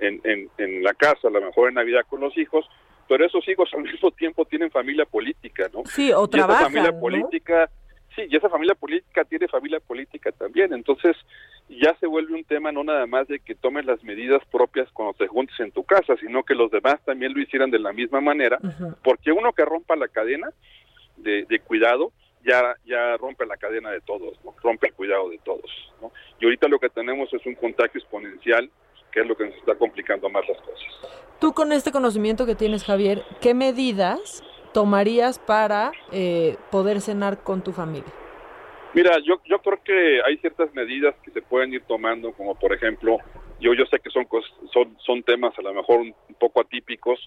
en, en, la casa, a lo mejor en Navidad con los hijos, pero esos hijos al mismo tiempo tienen familia política, ¿no? Sí, o trabajan, esa familia política, sí, y esa familia política tiene familia política también, entonces ya se vuelve un tema no nada más de que tomes las medidas propias cuando te juntes en tu casa, sino que los demás también lo hicieran de la misma manera, porque uno que rompa la cadena de, de cuidado, ya, ya rompe la cadena de todos, ¿no? rompe el cuidado de todos. ¿no? Y ahorita lo que tenemos es un contagio exponencial que es lo que nos está complicando más las cosas. Tú con este conocimiento que tienes, Javier, ¿qué medidas tomarías para eh, poder cenar con tu familia? Mira, yo, yo creo que hay ciertas medidas que se pueden ir tomando, como por ejemplo, yo, yo sé que son, son, son temas a lo mejor un, poco atípicos,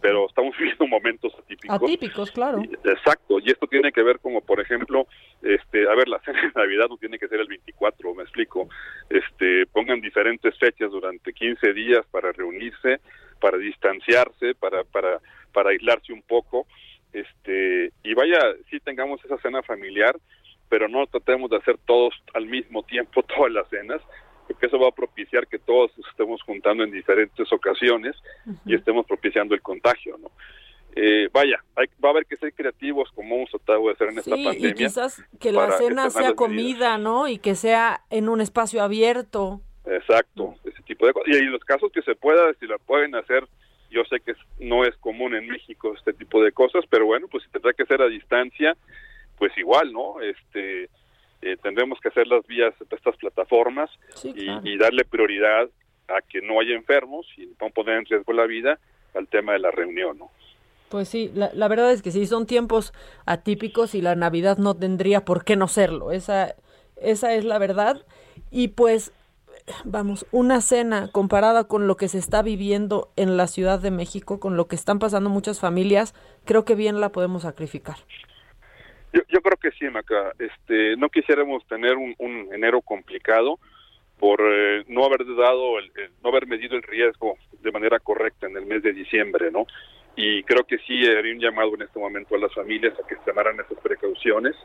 pero estamos viviendo momentos atípicos. Atípicos, claro. exacto, y esto tiene que ver como, por ejemplo, este, a ver, la cena de Navidad no tiene que ser el 24, me explico. Este, pongan diferentes fechas durante 15 días para reunirse, para distanciarse, para, para, para aislarse un poco, este, y vaya, si tengamos esa cena familiar, pero no tratemos de hacer todos al mismo tiempo todas las cenas, porque eso va a propiciar que todos nos estemos juntando en diferentes ocasiones y estemos propiciando el contagio, ¿no? Eh, vaya, va a haber que ser creativos como hemos tratado de hacer en esta pandemia. Y quizás que la cena sea comida, ¿no? Y que sea en un espacio abierto. Exacto, ese tipo de cosas. Y en los casos que se pueda, si la pueden hacer, yo sé que no es común en México este tipo de cosas, pero bueno, pues si tendrá que ser a distancia, pues igual, ¿no? Este, eh, tendremos que hacer las vías de estas plataformas y, darle prioridad a que no haya enfermos y no poner en riesgo la vida al tema de la reunión, ¿no? Pues sí, la, la, verdad es que sí, son tiempos atípicos y la Navidad no tendría por qué no serlo, esa, esa es la verdad. Y pues, vamos, una cena comparada con lo que se está viviendo en la Ciudad de México, con lo que están pasando muchas familias, creo que bien la podemos sacrificar. Yo, yo creo que sí, Maca. Este, no quisiéramos tener un, enero complicado por eh, no haber dado, el, no haber medido el riesgo de manera correcta en el mes de diciembre, ¿no? Y creo que sí haría un llamado en este momento a las familias a que tomaran esas precauciones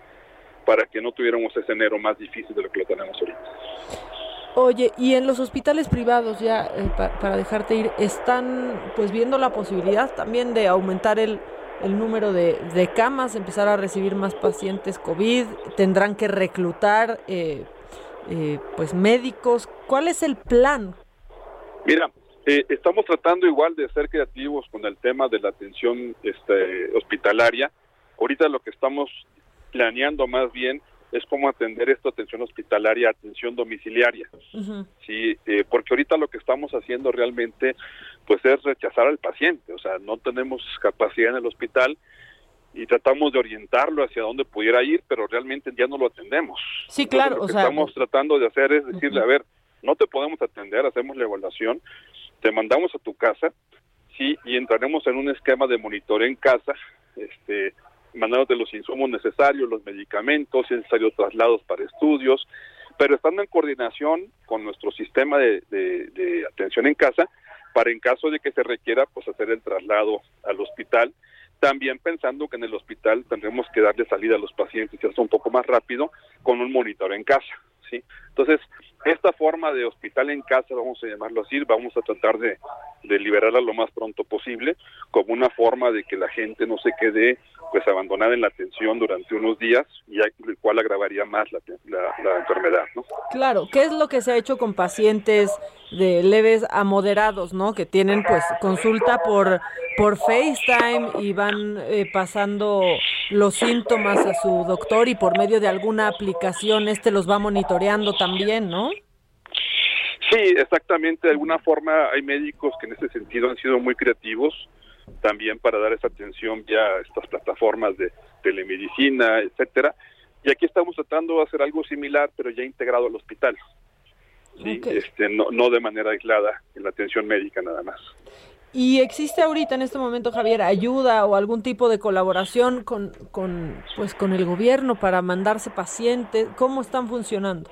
para que no tuviéramos ese enero más difícil de lo que lo tenemos ahorita. Oye, y en los hospitales privados ya, eh, para dejarte ir, están pues viendo la posibilidad también de aumentar el, el número de, camas, empezar a recibir más pacientes COVID, tendrán que reclutar eh, eh, pues médicos. ¿Cuál es el plan? Mira, eh, estamos tratando igual de ser creativos con el tema de la atención este, hospitalaria. Ahorita lo que estamos planeando más bien es cómo atender esta atención hospitalaria, atención domiciliaria. Sí, eh, porque ahorita lo que estamos haciendo realmente pues es rechazar al paciente, o sea, no tenemos capacidad en el hospital y tratamos de orientarlo hacia dónde pudiera ir, pero realmente ya no lo atendemos. Sí, claro, lo que estamos tratando de hacer es decirle, a ver, no te podemos atender, hacemos la evaluación, te mandamos a tu casa, sí, y entraremos en un esquema de monitoreo en casa, este, mandándote los insumos necesarios, los medicamentos, si es necesario traslados para estudios, pero estando en coordinación con nuestro sistema de, de atención en casa, para en caso de que se requiera, pues hacer el traslado al hospital también pensando que en el hospital tendremos que darle salida a los pacientes y hacer un poco más rápido con un monitor en casa, ¿sí? Entonces, esta forma de hospital en casa, vamos a llamarlo así, vamos a tratar de, de liberarla lo más pronto posible, como una forma de que la gente no se quede pues abandonada en la atención durante unos días y el cual agravaría más la, la, enfermedad, ¿no? Claro, ¿qué es lo que se ha hecho con pacientes de leves a moderados, ¿no? Que tienen pues consulta por por FaceTime y van eh, pasando los síntomas a su doctor y por medio de alguna aplicación este los va monitoreando también, ¿no? Sí, exactamente. De alguna forma hay médicos que en ese sentido han sido muy creativos también para dar esa atención ya a estas plataformas de telemedicina, etcétera. Y aquí estamos tratando de hacer algo similar, pero ya integrado al hospital. Sí, este, no, no de manera aislada en la atención médica nada más. ¿Y existe ahorita en este momento, Javier, ayuda o algún tipo de colaboración con, con, pues, con el gobierno para mandarse pacientes? ¿Cómo están funcionando?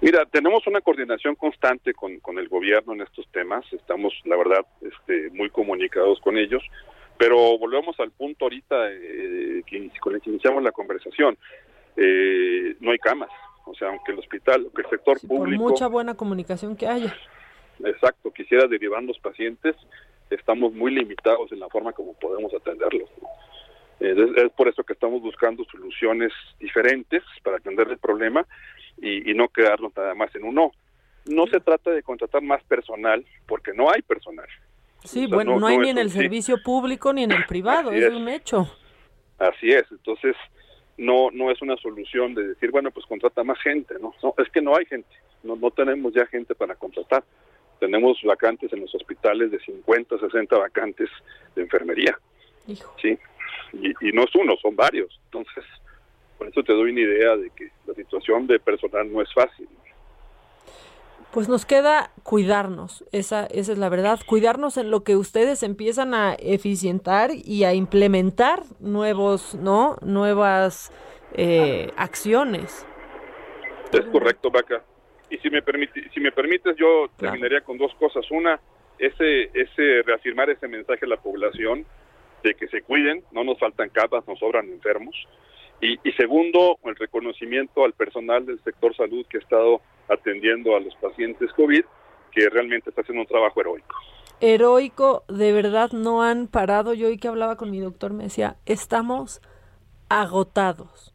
Mira, tenemos una coordinación constante con, con el gobierno en estos temas, estamos, la verdad, este, muy comunicados con ellos, pero volvemos al punto ahorita eh, que, con el que iniciamos la conversación. Eh, no hay camas, o sea, aunque el hospital, aunque el sector público... Por mucha buena comunicación que haya exacto, quisiera derivar los pacientes, estamos muy limitados en la forma como podemos atenderlos. Es, por eso que estamos buscando soluciones diferentes para atender el problema y, no quedarnos nada más en uno. No se trata de contratar más personal, porque no hay personal. Sí, bueno, no, hay ni en el servicio público ni en el privado, es, un hecho. Así es, entonces no no es una solución de decir, bueno, pues contrata más gente, ¿no? no es que no hay gente, no, no tenemos ya gente para contratar tenemos vacantes en los hospitales de 50, 60 vacantes de enfermería. Sí, y, no es uno, son varios. Entonces, por eso te doy una idea de que la situación de personal no es fácil. Pues nos queda cuidarnos, esa, esa es la verdad, cuidarnos en lo que ustedes empiezan a eficientar y a implementar nuevos, ¿no? Nuevas eh, acciones. Es correcto, Vaca. Y si me, permite, si me permites, yo terminaría con dos cosas. Una, ese, ese reafirmar ese mensaje a la población de que se cuiden, no nos faltan capas, nos sobran enfermos. Y, y, segundo, el reconocimiento al personal del sector salud que ha estado atendiendo a los pacientes COVID, que realmente está haciendo un trabajo heroico. Heroico, de verdad no han parado. Yo hoy que hablaba con mi doctor me decía, estamos agotados.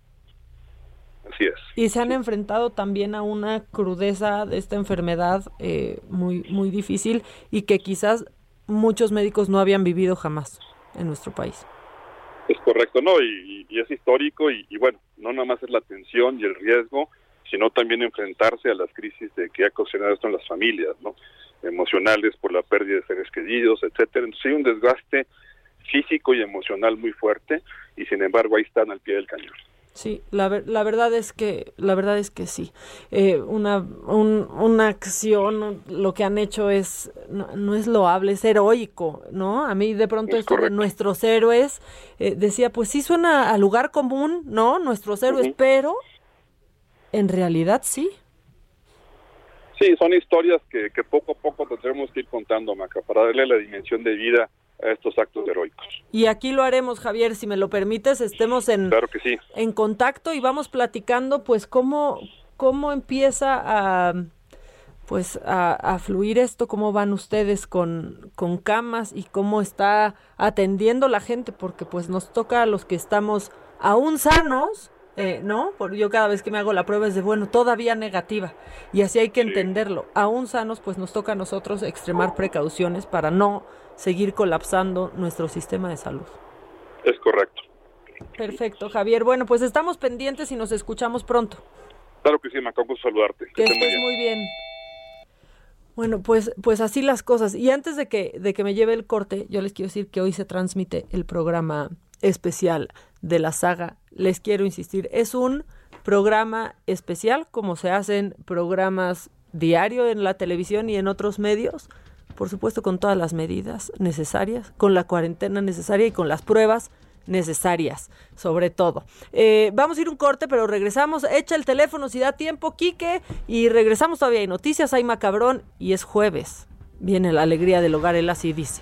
Y se han enfrentado también a una crudeza de esta enfermedad eh, muy, muy difícil y que quizás muchos médicos no habían vivido jamás en nuestro país. Es correcto, ¿no? Y, es histórico y, bueno, no nada más es la tensión y el riesgo, sino también enfrentarse a las crisis de que ha ocasionado esto en las familias, ¿no? Emocionales por la pérdida de seres queridos, etcétera. Entonces hay un desgaste físico y emocional muy fuerte y sin embargo ahí están al pie del cañón. Sí, la, la verdad es que la verdad es que sí. Eh, una, una acción, lo que han hecho es no, es loable, es heroico, ¿no? A mí de pronto esto de nuestros héroes eh, decía, pues sí suena a lugar común, ¿no? Nuestros héroes, pero en realidad sí. Sí, son historias que, que poco a poco tendremos que ir contando, Maca, para darle la dimensión de vida estos actos heroicos. Y aquí lo haremos, Javier, si me lo permites, estemos en, claro que sí. en contacto y vamos platicando pues cómo, cómo empieza a pues a, fluir esto, cómo van ustedes con, con camas y cómo está atendiendo la gente, porque pues nos toca a los que estamos aún sanos, eh, ¿no? Porque yo cada vez que me hago la prueba es de, bueno, todavía negativa. Y así hay que entenderlo. Aún sanos, pues nos toca a nosotros extremar precauciones para no seguir colapsando nuestro sistema de salud. Es correcto. Perfecto, Javier. Bueno, pues estamos pendientes y nos escuchamos pronto. Claro que sí, me acabo de saludarte. Que, estés muy bien. Bueno, pues, pues así las cosas. Y antes de que, de que me lleve el corte, yo les quiero decir que hoy se transmite el programa especial de la saga. Les quiero insistir, es un programa especial, como se hacen programas diario en la televisión y en otros medios, por supuesto con todas las medidas necesarias, con la cuarentena necesaria y con las pruebas necesarias, sobre todo. Eh, vamos a ir un corte, pero regresamos. Echa el teléfono si da tiempo, Quique, y regresamos todavía. Hay noticias, hay macabrón y es jueves. Viene la alegría del hogar, él así dice.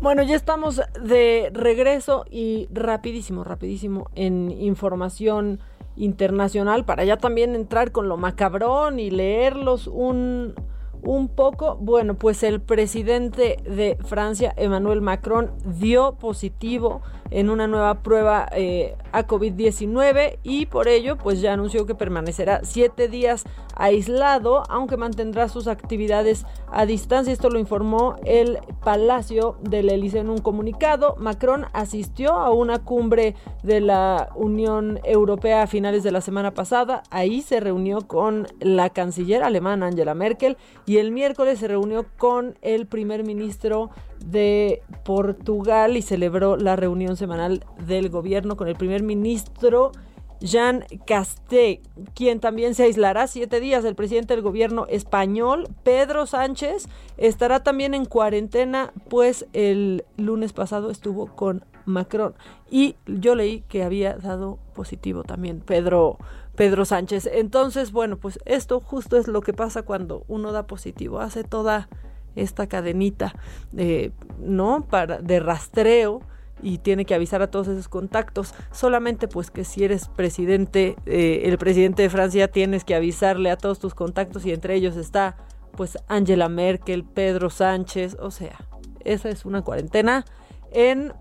Bueno, ya estamos de regreso y rapidísimo, rapidísimo en información internacional para ya también entrar con lo macabrón y leerlos un, un poco. Bueno, pues el presidente de Francia, Emmanuel Macron, dio positivo en una nueva prueba eh, a COVID-19 y por ello pues ya anunció que permanecerá siete días aislado, aunque mantendrá sus actividades a distancia. Esto lo informó el Palacio del Elíseo en un comunicado. Macron asistió a una cumbre de la Unión Europea a finales de la semana pasada. Ahí se reunió con la canciller alemana Angela Merkel y el miércoles se reunió con el primer ministro de Portugal y celebró la reunión semanal del gobierno con el primer ministro Jean Casté, quien también se aislará siete días. El presidente del gobierno español, Pedro Sánchez, estará también en cuarentena, pues el lunes pasado estuvo con Macron. Y yo leí que había dado positivo también Pedro, Pedro Sánchez. Entonces, bueno, pues esto justo es lo que pasa cuando uno da positivo. Hace toda esta cadenita, eh, ¿no? Para, de rastreo y tiene que avisar a todos esos contactos. Solamente pues que si eres presidente, eh, el presidente de Francia, tienes que avisarle a todos tus contactos y entre ellos está pues Angela Merkel, Pedro Sánchez, o sea, esa es una cuarentena en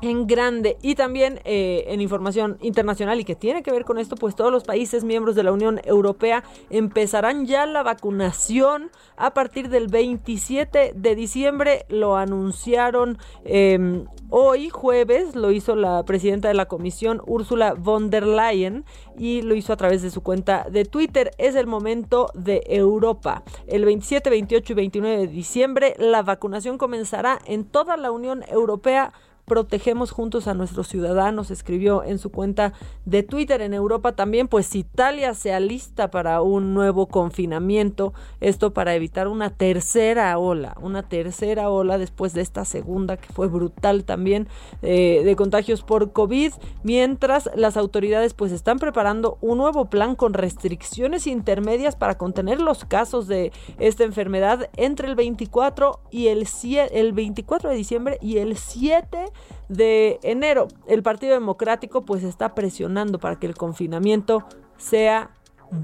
en grande y también eh, en información internacional y que tiene que ver con esto, pues todos los países miembros de la Unión Europea empezarán ya la vacunación a partir del 27 de diciembre, lo anunciaron em, hoy jueves, lo hizo la presidenta de la comisión Ursula von der Leyen y lo hizo a través de su cuenta de Twitter. Es el momento de Europa. El 27, 28 y 29 de diciembre la vacunación comenzará en toda la Unión Europea protegemos juntos a nuestros ciudadanos, escribió en su cuenta de Twitter. En Europa también, pues Italia se alista para un nuevo confinamiento, esto para evitar una tercera ola, una tercera ola después de esta segunda que fue brutal también eh, de contagios por COVID, mientras las autoridades pues están preparando un nuevo plan con restricciones intermedias para contener los casos de esta enfermedad entre el 24 y el, el 24 de diciembre y el 7 de enero. El Partido Democrático pues está presionando para que el confinamiento sea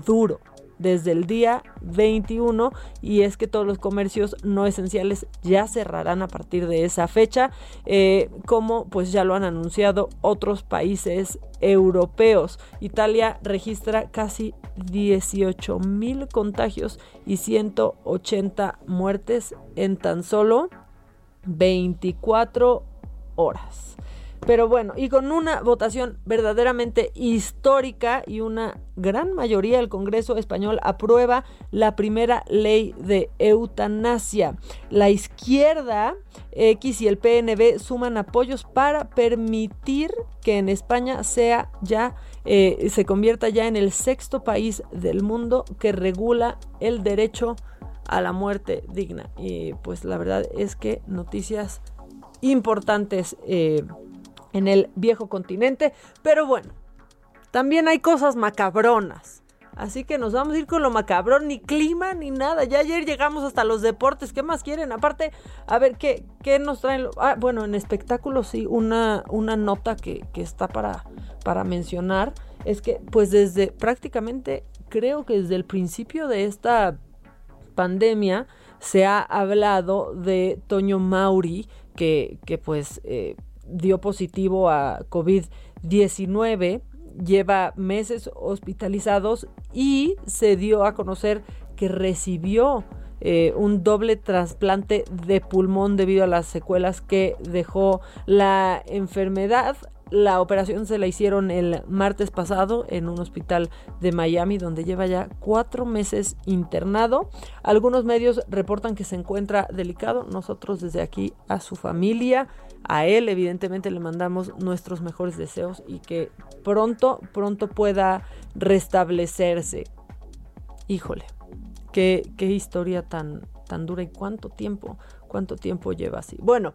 duro desde el día 21 y es que todos los comercios no esenciales ya cerrarán a partir de esa fecha eh, como pues ya lo han anunciado otros países europeos Italia registra casi 18 mil contagios y 180 muertes en tan solo 24 horas. Pero bueno, y con una votación verdaderamente histórica y una gran mayoría del Congreso español aprueba la primera ley de eutanasia. La izquierda X y el PNB suman apoyos para permitir que en España sea ya eh, se convierta ya en el sexto país del mundo que regula el derecho a la muerte digna. Y pues la verdad es que noticias importantes eh, en el viejo continente. Pero bueno, también hay cosas macabronas. Así que nos vamos a ir con lo macabrón, ni clima ni nada. Ya ayer llegamos hasta los deportes. ¿Qué más quieren? Aparte, a ver, ¿qué, qué nos traen? Ah, bueno, en espectáculos sí, una, una nota que, que está para, para mencionar es que, pues desde prácticamente, creo que desde el principio de esta pandemia, se ha hablado de Toño Mauri, que, pues eh, dio positivo a COVID-19 lleva meses hospitalizados y se dio a conocer que recibió eh, un doble trasplante de pulmón debido a las secuelas que dejó la enfermedad. La operación se la hicieron el martes pasado en un hospital de Miami donde lleva ya cuatro meses internado. Algunos medios reportan que se encuentra delicado. Nosotros desde aquí a su familia a él evidentemente le mandamos nuestros mejores deseos y que pronto, pronto pueda restablecerse. Híjole, qué, qué historia tan, tan dura y cuánto tiempo, cuánto tiempo lleva así. Bueno,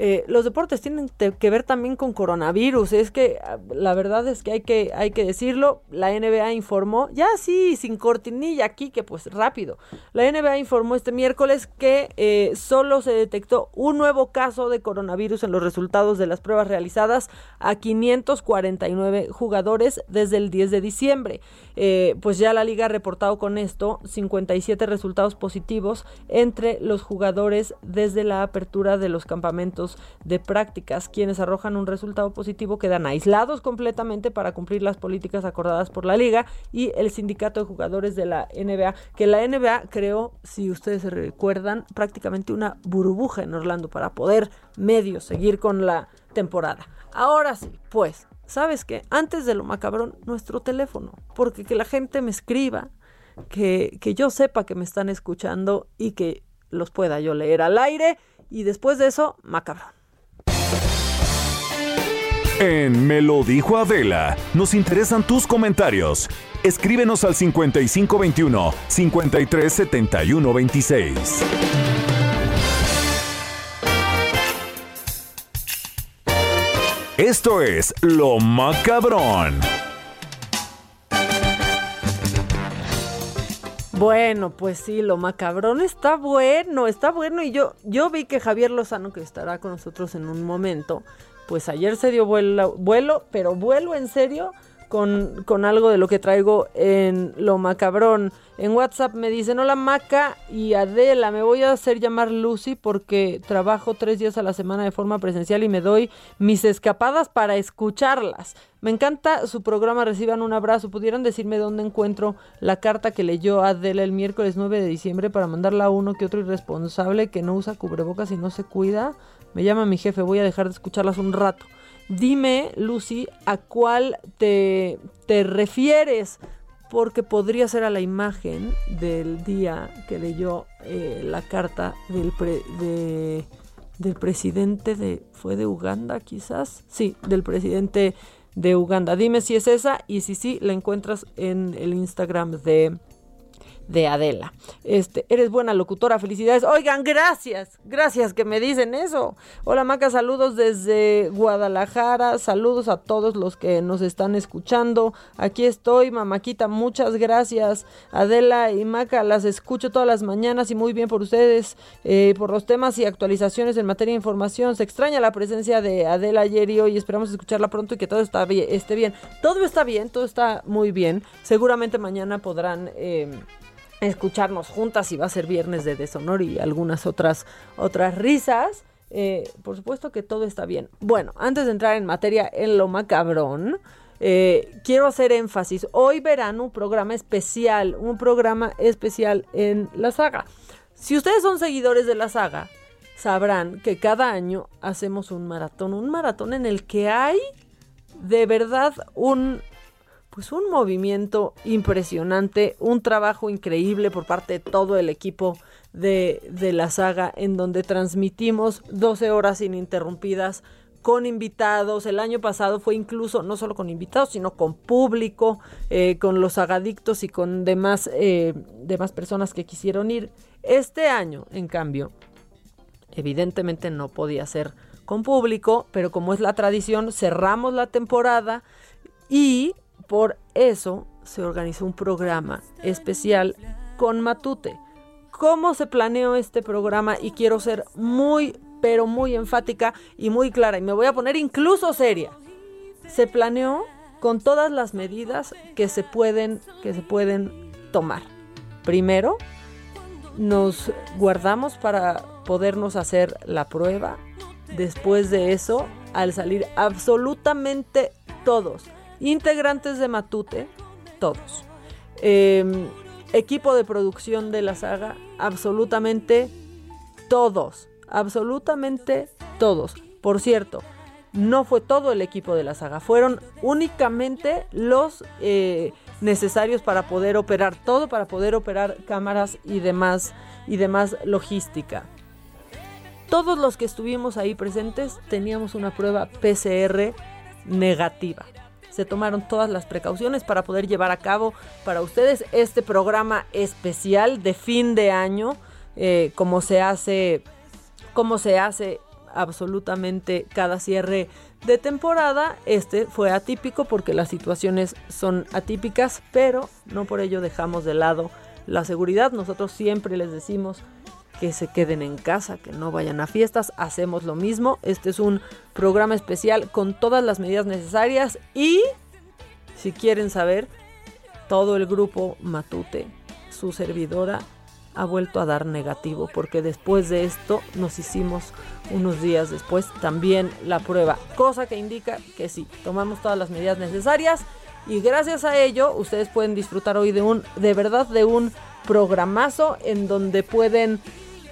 eh, los deportes tienen que ver también con coronavirus. Es que ah, la verdad es que hay que, hay que decirlo. La NBA informó, ya sí, sin cortinilla aquí, que pues rápido. La NBA informó este miércoles que eh, solo se detectó un nuevo caso de coronavirus en los resultados de las pruebas realizadas a 549 jugadores desde el 10 de diciembre. Eh, pues ya la liga ha reportado con esto 57 resultados positivos entre los jugadores desde la apertura de los campamentos de prácticas. Quienes arrojan un resultado positivo quedan aislados completamente para cumplir las políticas acordadas por la liga y el sindicato de jugadores de la NBA, que la NBA creó, si ustedes se recuerdan, prácticamente una burbuja en Orlando para poder medio seguir con la temporada. Ahora sí, pues, ¿sabes qué? Antes de lo macabrón, nuestro teléfono, porque que la gente me escriba, que, que yo sepa que me están escuchando y que los pueda yo leer al aire y después de eso, macabrón. En Me lo dijo Adela, nos interesan tus comentarios. Escríbenos al 5521 537126. Esto es Lo Macabrón. Bueno, pues sí, lo macabrón está bueno, está bueno. Y yo, yo vi que Javier Lozano, que estará con nosotros en un momento, pues ayer se dio vuelo, vuelo pero vuelo en serio con, con algo de lo que traigo en lo macabrón. En WhatsApp me dicen, hola Maca y Adela, me voy a hacer llamar Lucy porque trabajo tres días a la semana de forma presencial y me doy mis escapadas para escucharlas. Me encanta su programa, reciban un abrazo. ¿Pudieran decirme dónde encuentro la carta que leyó Adela el miércoles 9 de diciembre para mandarla a uno que otro irresponsable que no usa cubrebocas y no se cuida? Me llama mi jefe, voy a dejar de escucharlas un rato. Dime, Lucy, a cuál te, te refieres, porque podría ser a la imagen del día que leyó eh, la carta del, de, del presidente de... ¿Fue de Uganda quizás? Sí, del presidente de Uganda. Dime si es esa y si sí, la encuentras en el Instagram de de Adela. Este, eres buena locutora, felicidades. Oigan, gracias, gracias que me dicen eso. Hola Maca, saludos desde Guadalajara, saludos a todos los que nos están escuchando. Aquí estoy, Mamaquita, muchas gracias. Adela y Maca, las escucho todas las mañanas y muy bien por ustedes, eh, por los temas y actualizaciones en materia de información. Se extraña la presencia de Adela ayer y hoy, esperamos escucharla pronto y que todo está bien, esté bien. Todo está bien, todo está muy bien. Seguramente mañana podrán... Eh, escucharnos juntas y va a ser viernes de deshonor y algunas otras otras risas. Eh, por supuesto que todo está bien. Bueno, antes de entrar en materia en lo macabrón, eh, quiero hacer énfasis. Hoy verán un programa especial, un programa especial en la saga. Si ustedes son seguidores de la saga, sabrán que cada año hacemos un maratón, un maratón en el que hay de verdad un pues un movimiento impresionante, un trabajo increíble por parte de todo el equipo de, de la saga en donde transmitimos 12 horas ininterrumpidas con invitados. El año pasado fue incluso no solo con invitados, sino con público, eh, con los sagadictos y con demás, eh, demás personas que quisieron ir. Este año, en cambio, evidentemente no podía ser con público, pero como es la tradición, cerramos la temporada y por eso se organizó un programa especial con Matute. ¿Cómo se planeó este programa? Y quiero ser muy, pero muy enfática y muy clara. Y me voy a poner incluso seria. Se planeó con todas las medidas que se pueden, que se pueden tomar. Primero, nos guardamos para podernos hacer la prueba. Después de eso, al salir absolutamente todos, integrantes de Matute, todos. Em, equipo de producción de la saga, absolutamente todos, absolutamente todos. Por cierto, no fue todo el equipo de la saga, fueron únicamente los eh, necesarios para poder operar todo, para poder operar cámaras y demás, y demás logística. Todos los que estuvimos ahí presentes teníamos una prueba PCR negativa. Se tomaron todas las precauciones para poder llevar a cabo para ustedes este programa especial de fin de año, eh, como se hace, como se hace absolutamente cada cierre de temporada. Este fue atípico porque las situaciones son atípicas, pero no por ello dejamos de lado la seguridad. Nosotros siempre les decimos que se queden en casa, que no vayan a fiestas. Hacemos lo mismo. Este es un programa especial con todas las medidas necesarias y si quieren saber, todo el grupo Matute, su servidora, ha vuelto a dar negativo porque después de esto nos hicimos unos días después también la prueba, cosa que indica que sí, tomamos todas las medidas necesarias y gracias a ello ustedes pueden disfrutar hoy de un de verdad de un programazo en donde pueden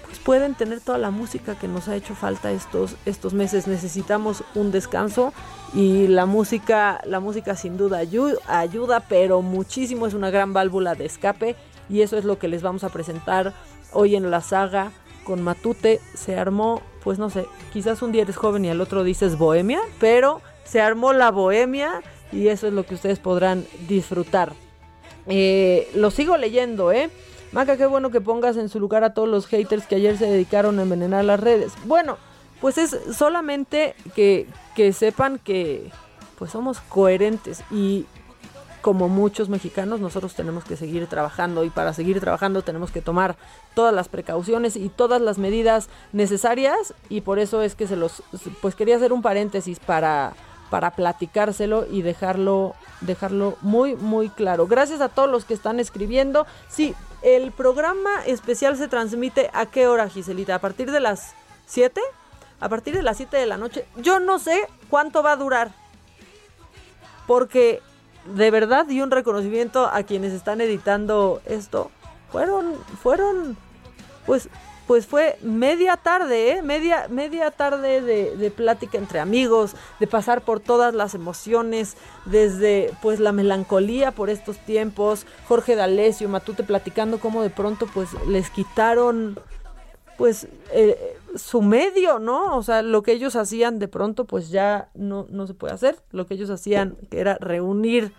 pues pueden tener toda la música que nos ha hecho falta estos estos meses. Necesitamos un descanso y la música la música sin duda ayuda, ayuda, pero muchísimo es una gran válvula de escape y eso es lo que les vamos a presentar hoy en la saga con Matute se armó, pues no sé, quizás un día eres joven y al otro dices bohemia, pero se armó la bohemia y eso es lo que ustedes podrán disfrutar. Eh, lo sigo leyendo, ¿eh? Maca, qué bueno que pongas en su lugar a todos los haters que ayer se dedicaron a envenenar las redes. Bueno, pues es solamente que, que sepan que pues somos coherentes y como muchos mexicanos, nosotros tenemos que seguir trabajando y para seguir trabajando tenemos que tomar todas las precauciones y todas las medidas necesarias y por eso es que se los pues quería hacer un paréntesis para para platicárselo y dejarlo dejarlo muy muy claro. Gracias a todos los que están escribiendo. Sí, el programa especial se transmite a qué hora, Giselita? A partir de las 7? A partir de las 7 de la noche. Yo no sé cuánto va a durar. Porque de verdad y un reconocimiento a quienes están editando esto. Fueron, fueron, pues, pues fue media tarde, ¿eh? Media, media tarde de, plática entre amigos, de pasar por todas las emociones, desde pues la melancolía por estos tiempos, Jorge D'Alessio, Matute platicando cómo de pronto pues les quitaron pues eh, su medio, ¿no? O sea, lo que ellos hacían de pronto pues ya no, no se puede hacer. Lo que ellos hacían que era reunir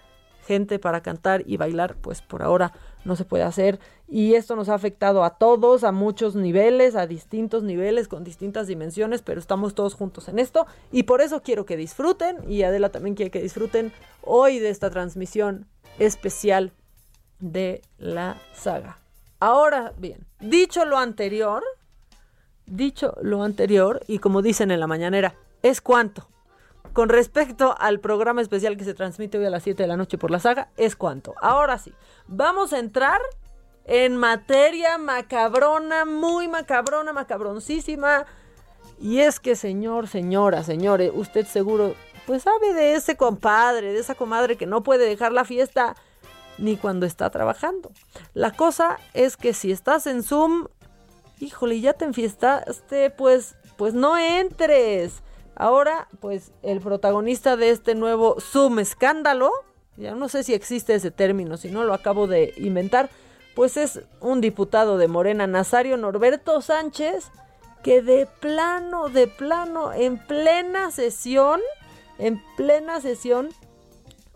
gente para cantar y bailar, pues por ahora no se puede hacer. Y esto nos ha afectado a todos, a muchos niveles, a distintos niveles, con distintas dimensiones, pero estamos todos juntos en esto. Y por eso quiero que disfruten, y Adela también quiere que disfruten hoy de esta transmisión especial de la saga. Ahora bien, dicho lo anterior, Dicho lo anterior, y como dicen en la mañanera, es cuanto. Con respecto al programa especial que se transmite hoy a las 7 de la noche por la saga, es cuanto. Ahora sí, vamos a entrar en materia macabrona, muy macabrona, macabroncísima. Y es que, señor, señora, señores, usted seguro, pues sabe de ese compadre, de esa comadre que no puede dejar la fiesta ni cuando está trabajando. La cosa es que si estás en Zoom, híjole, ya te enfiestaste, pues, pues no entres. Ahora, pues el protagonista de este nuevo Zoom escándalo, ya no sé si existe ese término, si no lo acabo de inventar, pues es un diputado de Morena, Nazario Norberto Sánchez, que de plano, de plano, en plena sesión, en plena sesión,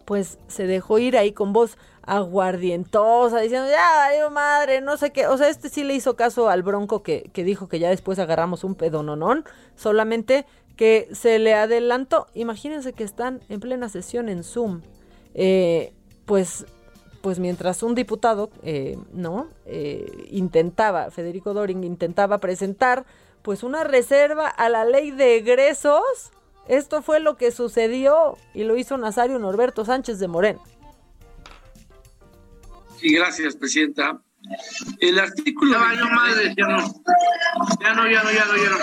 pues se dejó ir ahí con voz aguardientosa, diciendo, ya, Dios madre, no sé qué. O sea, este sí le hizo caso al bronco que, que dijo que ya después agarramos un pedononón, solamente que se le adelantó. Imagínense que están en plena sesión en Zoom eh, pues pues mientras un diputado, eh, ¿no? Eh, intentaba, Federico Doring intentaba presentar pues una reserva a la ley de egresos, esto fue lo que sucedió y lo hizo Nazario Norberto Sánchez de Moreno. Sí, gracias, presidenta. El artículo. Ya no, madre, ya no. Ya no, ya no, ya no, ya no.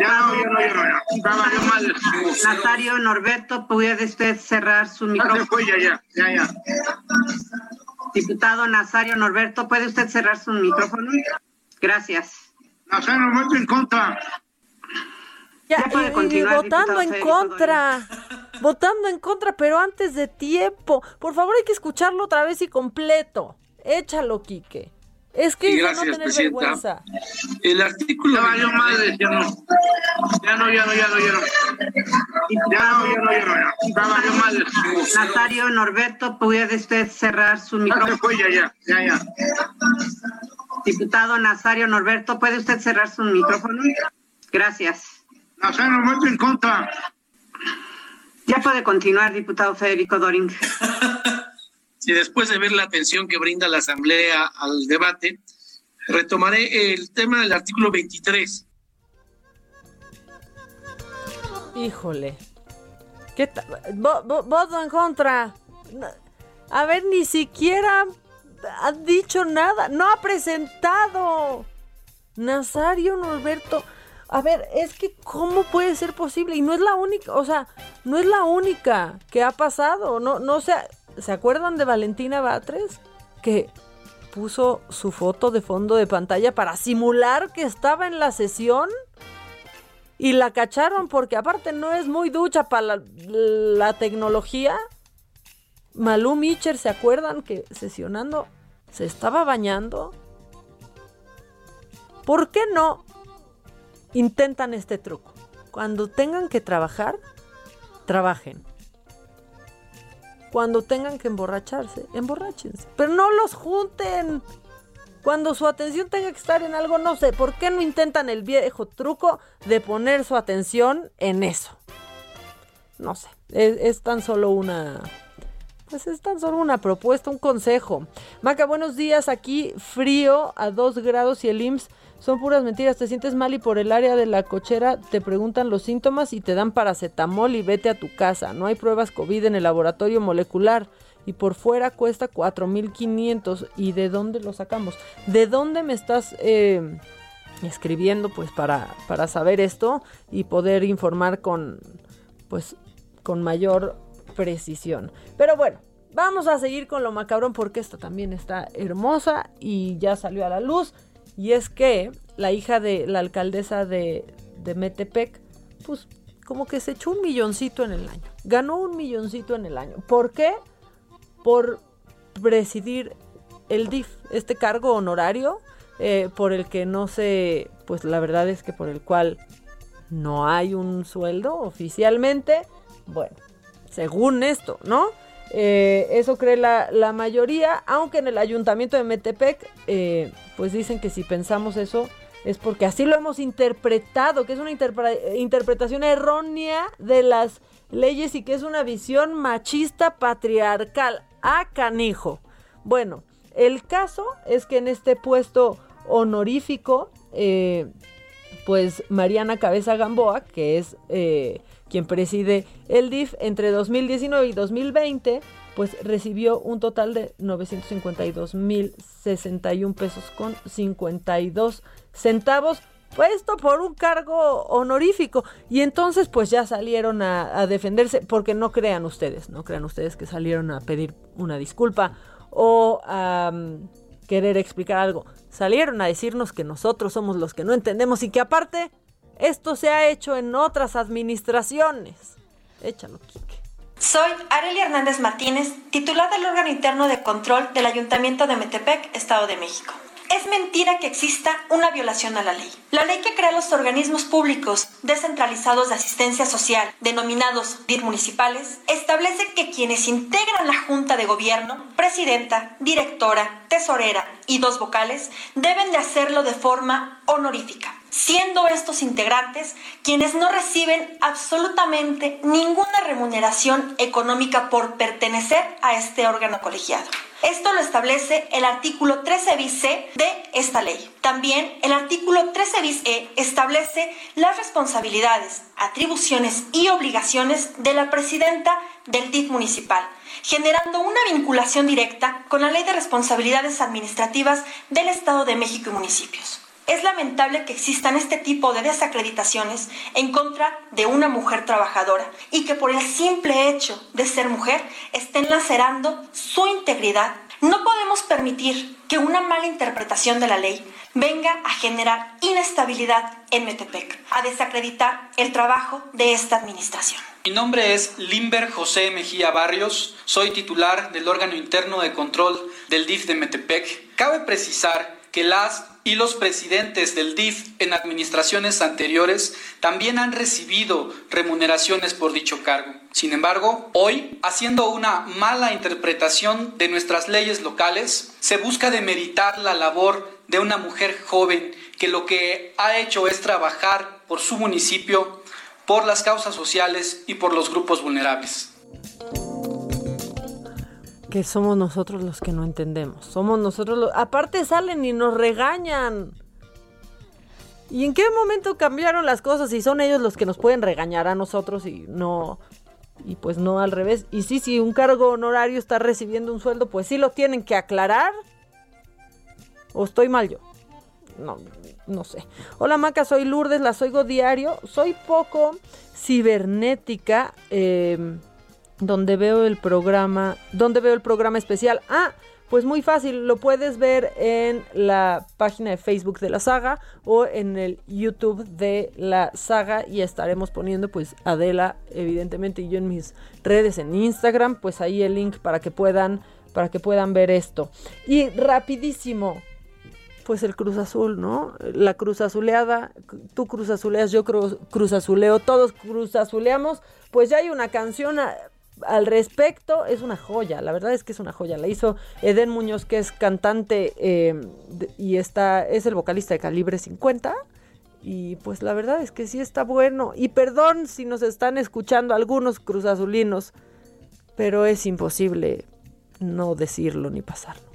Ya no, ya no, ya no. Ya valió madre. Nazario Norberto, ¿puede usted cerrar su micrófono? Ya ya, ya, ya, ya. Diputado Nazario Norberto, ¿puede usted cerrar su micrófono? Gracias. Nazario Norberto en contra. Ya, puede y- y continuar, votando diputado en contra. Votando en contra, pero antes de tiempo. Por favor, hay que escucharlo otra vez y completo. Échalo, Quique. Es que gracias, no tener presidenta. vergüenza. El artículo. Ya valió madre, ya no. Ya no, ya no, ya no, ya no. Ya no, ya no, ya no. Ya valió madre. Nazario Norberto, ¿puede usted cerrar su micrófono? fue, ya, ya, ya, ya. Diputado Nazario Norberto, ¿puede usted cerrar su micrófono? Gracias. Nazario Norberto en contra. Ya puede continuar, diputado Federico Doring. Si después de ver la atención que brinda la Asamblea al debate, retomaré el tema del artículo 23. Híjole. ¿Qué Voto en contra. A ver, ni siquiera ha dicho nada. No ha presentado. Nazario Norberto. A ver, es que ¿cómo puede ser posible? Y no es la única, o sea, no es la única que ha pasado. No, no se, ¿se acuerdan de Valentina Batres? Que puso su foto de fondo de pantalla para simular que estaba en la sesión. Y la cacharon porque aparte no es muy ducha para la, tecnología. Malú Mitcher, ¿se acuerdan que sesionando se estaba bañando? ¿Por qué no intentan este truco? Cuando tengan que trabajar, trabajen. Cuando tengan que emborracharse, emborráchense. Pero no los junten. Cuando su atención tenga que estar en algo, no sé, ¿por qué no intentan el viejo truco de poner su atención en eso? No sé, es, es tan solo una... Pues es tan solo una propuesta, un consejo. Maca, buenos días. Aquí frío a 2 grados y el IMSS son puras mentiras. Te sientes mal y por el área de la cochera te preguntan los síntomas y te dan paracetamol y vete a tu casa. No hay pruebas COVID en el laboratorio molecular y por fuera cuesta 4.500. ¿Y de dónde lo sacamos? ¿De dónde me estás eh, escribiendo pues para, para saber esto y poder informar con pues con mayor precisión? Pero bueno, vamos a seguir con lo macabrón porque esta también está hermosa y ya salió a la luz. Y es que la hija de la alcaldesa de, Metepec, pues como que se echó un milloncito en el año. Ganó un milloncito en el año. ¿Por qué? Por presidir el DIF, este cargo honorario eh, por el que no se, pues la verdad es que por el cual no hay un sueldo oficialmente. Bueno, según esto, ¿no? Eh, eso cree la, la mayoría, aunque en el ayuntamiento de Metepec, eh, pues dicen que si pensamos eso es porque así lo hemos interpretado, que es una interpre- interpretación errónea de las leyes y que es una visión machista patriarcal. ¡Ah, canijo! Bueno, el caso es que en este puesto honorífico, eh, pues Mariana Cabeza Gamboa, que es eh, quien preside el DIF entre 2019 y 2020, pues recibió un total de 952.061 pesos con 52 centavos, puesto por un cargo honorífico. Y entonces pues ya salieron a, defenderse, porque no crean ustedes, no crean ustedes que salieron a pedir una disculpa o a mm, querer explicar algo. Salieron a decirnos que nosotros somos los que no entendemos y que aparte esto se ha hecho en otras administraciones. Échalo, Kike. Soy Arelia Hernández Martínez, titular del órgano interno de control del Ayuntamiento de Metepec, Estado de México. Es mentira que exista una violación a la ley. La ley que crea los organismos públicos descentralizados de asistencia social, denominados DIR municipales, establece que quienes integran la Junta de Gobierno, presidenta, directora, tesorera y dos vocales, deben de hacerlo de forma honorífica. Siendo estos integrantes quienes no reciben absolutamente ninguna remuneración económica por pertenecer a este órgano colegiado. Esto lo establece el artículo 13 bis C de esta ley. También el artículo 13 bis E establece las responsabilidades, atribuciones y obligaciones de la presidenta del DIF municipal, generando una vinculación directa con la Ley de Responsabilidades Administrativas del Estado de México y municipios. Es lamentable que existan este tipo de desacreditaciones en contra de una mujer trabajadora y que por el simple hecho de ser mujer estén lacerando su integridad. No podemos permitir que una mala interpretación de la ley venga a generar inestabilidad en Metepec, a desacreditar el trabajo de esta administración. Mi nombre es Limber José Mejía Barrios, soy titular del órgano interno de control del DIF de Metepec. Cabe precisar que las y los presidentes del DIF en administraciones anteriores también han recibido remuneraciones por dicho cargo. Sin embargo, hoy, haciendo una mala interpretación de nuestras leyes locales, se busca demeritar la labor de una mujer joven que lo que ha hecho es trabajar por su municipio, por las causas sociales y por los grupos vulnerables que somos nosotros los que no entendemos. Somos nosotros los... Aparte salen y nos regañan. ¿Y en qué momento cambiaron las cosas? Y son ellos los que nos pueden regañar a nosotros y no... Y pues no al revés. Y sí, si un cargo honorario está recibiendo un sueldo, pues sí lo tienen que aclarar. ¿O estoy mal yo? No, no sé. Hola Maca, soy Lourdes, las oigo diario. Soy poco cibernética. Eh, donde veo el programa, donde veo el programa especial. Ah, pues muy fácil, lo puedes ver en la página de Facebook de la saga o en el YouTube de la saga y estaremos poniendo pues Adela evidentemente y yo en mis redes en Instagram, pues ahí el link para que puedan para que puedan ver esto. Y rapidísimo, pues el Cruz Azul, ¿no? La Cruz Azuleada, tú Cruz Azuleas, yo Cruz Azuleo, todos Cruz Azuleamos, pues ya hay una canción al respecto es una joya, la verdad es que es una joya. La hizo Eden Muñoz, que es cantante eh, y está, es el vocalista de Calibre 50. Y pues la verdad es que sí está bueno. Y perdón si nos están escuchando algunos cruzazulinos, pero es imposible no decirlo ni pasarlo.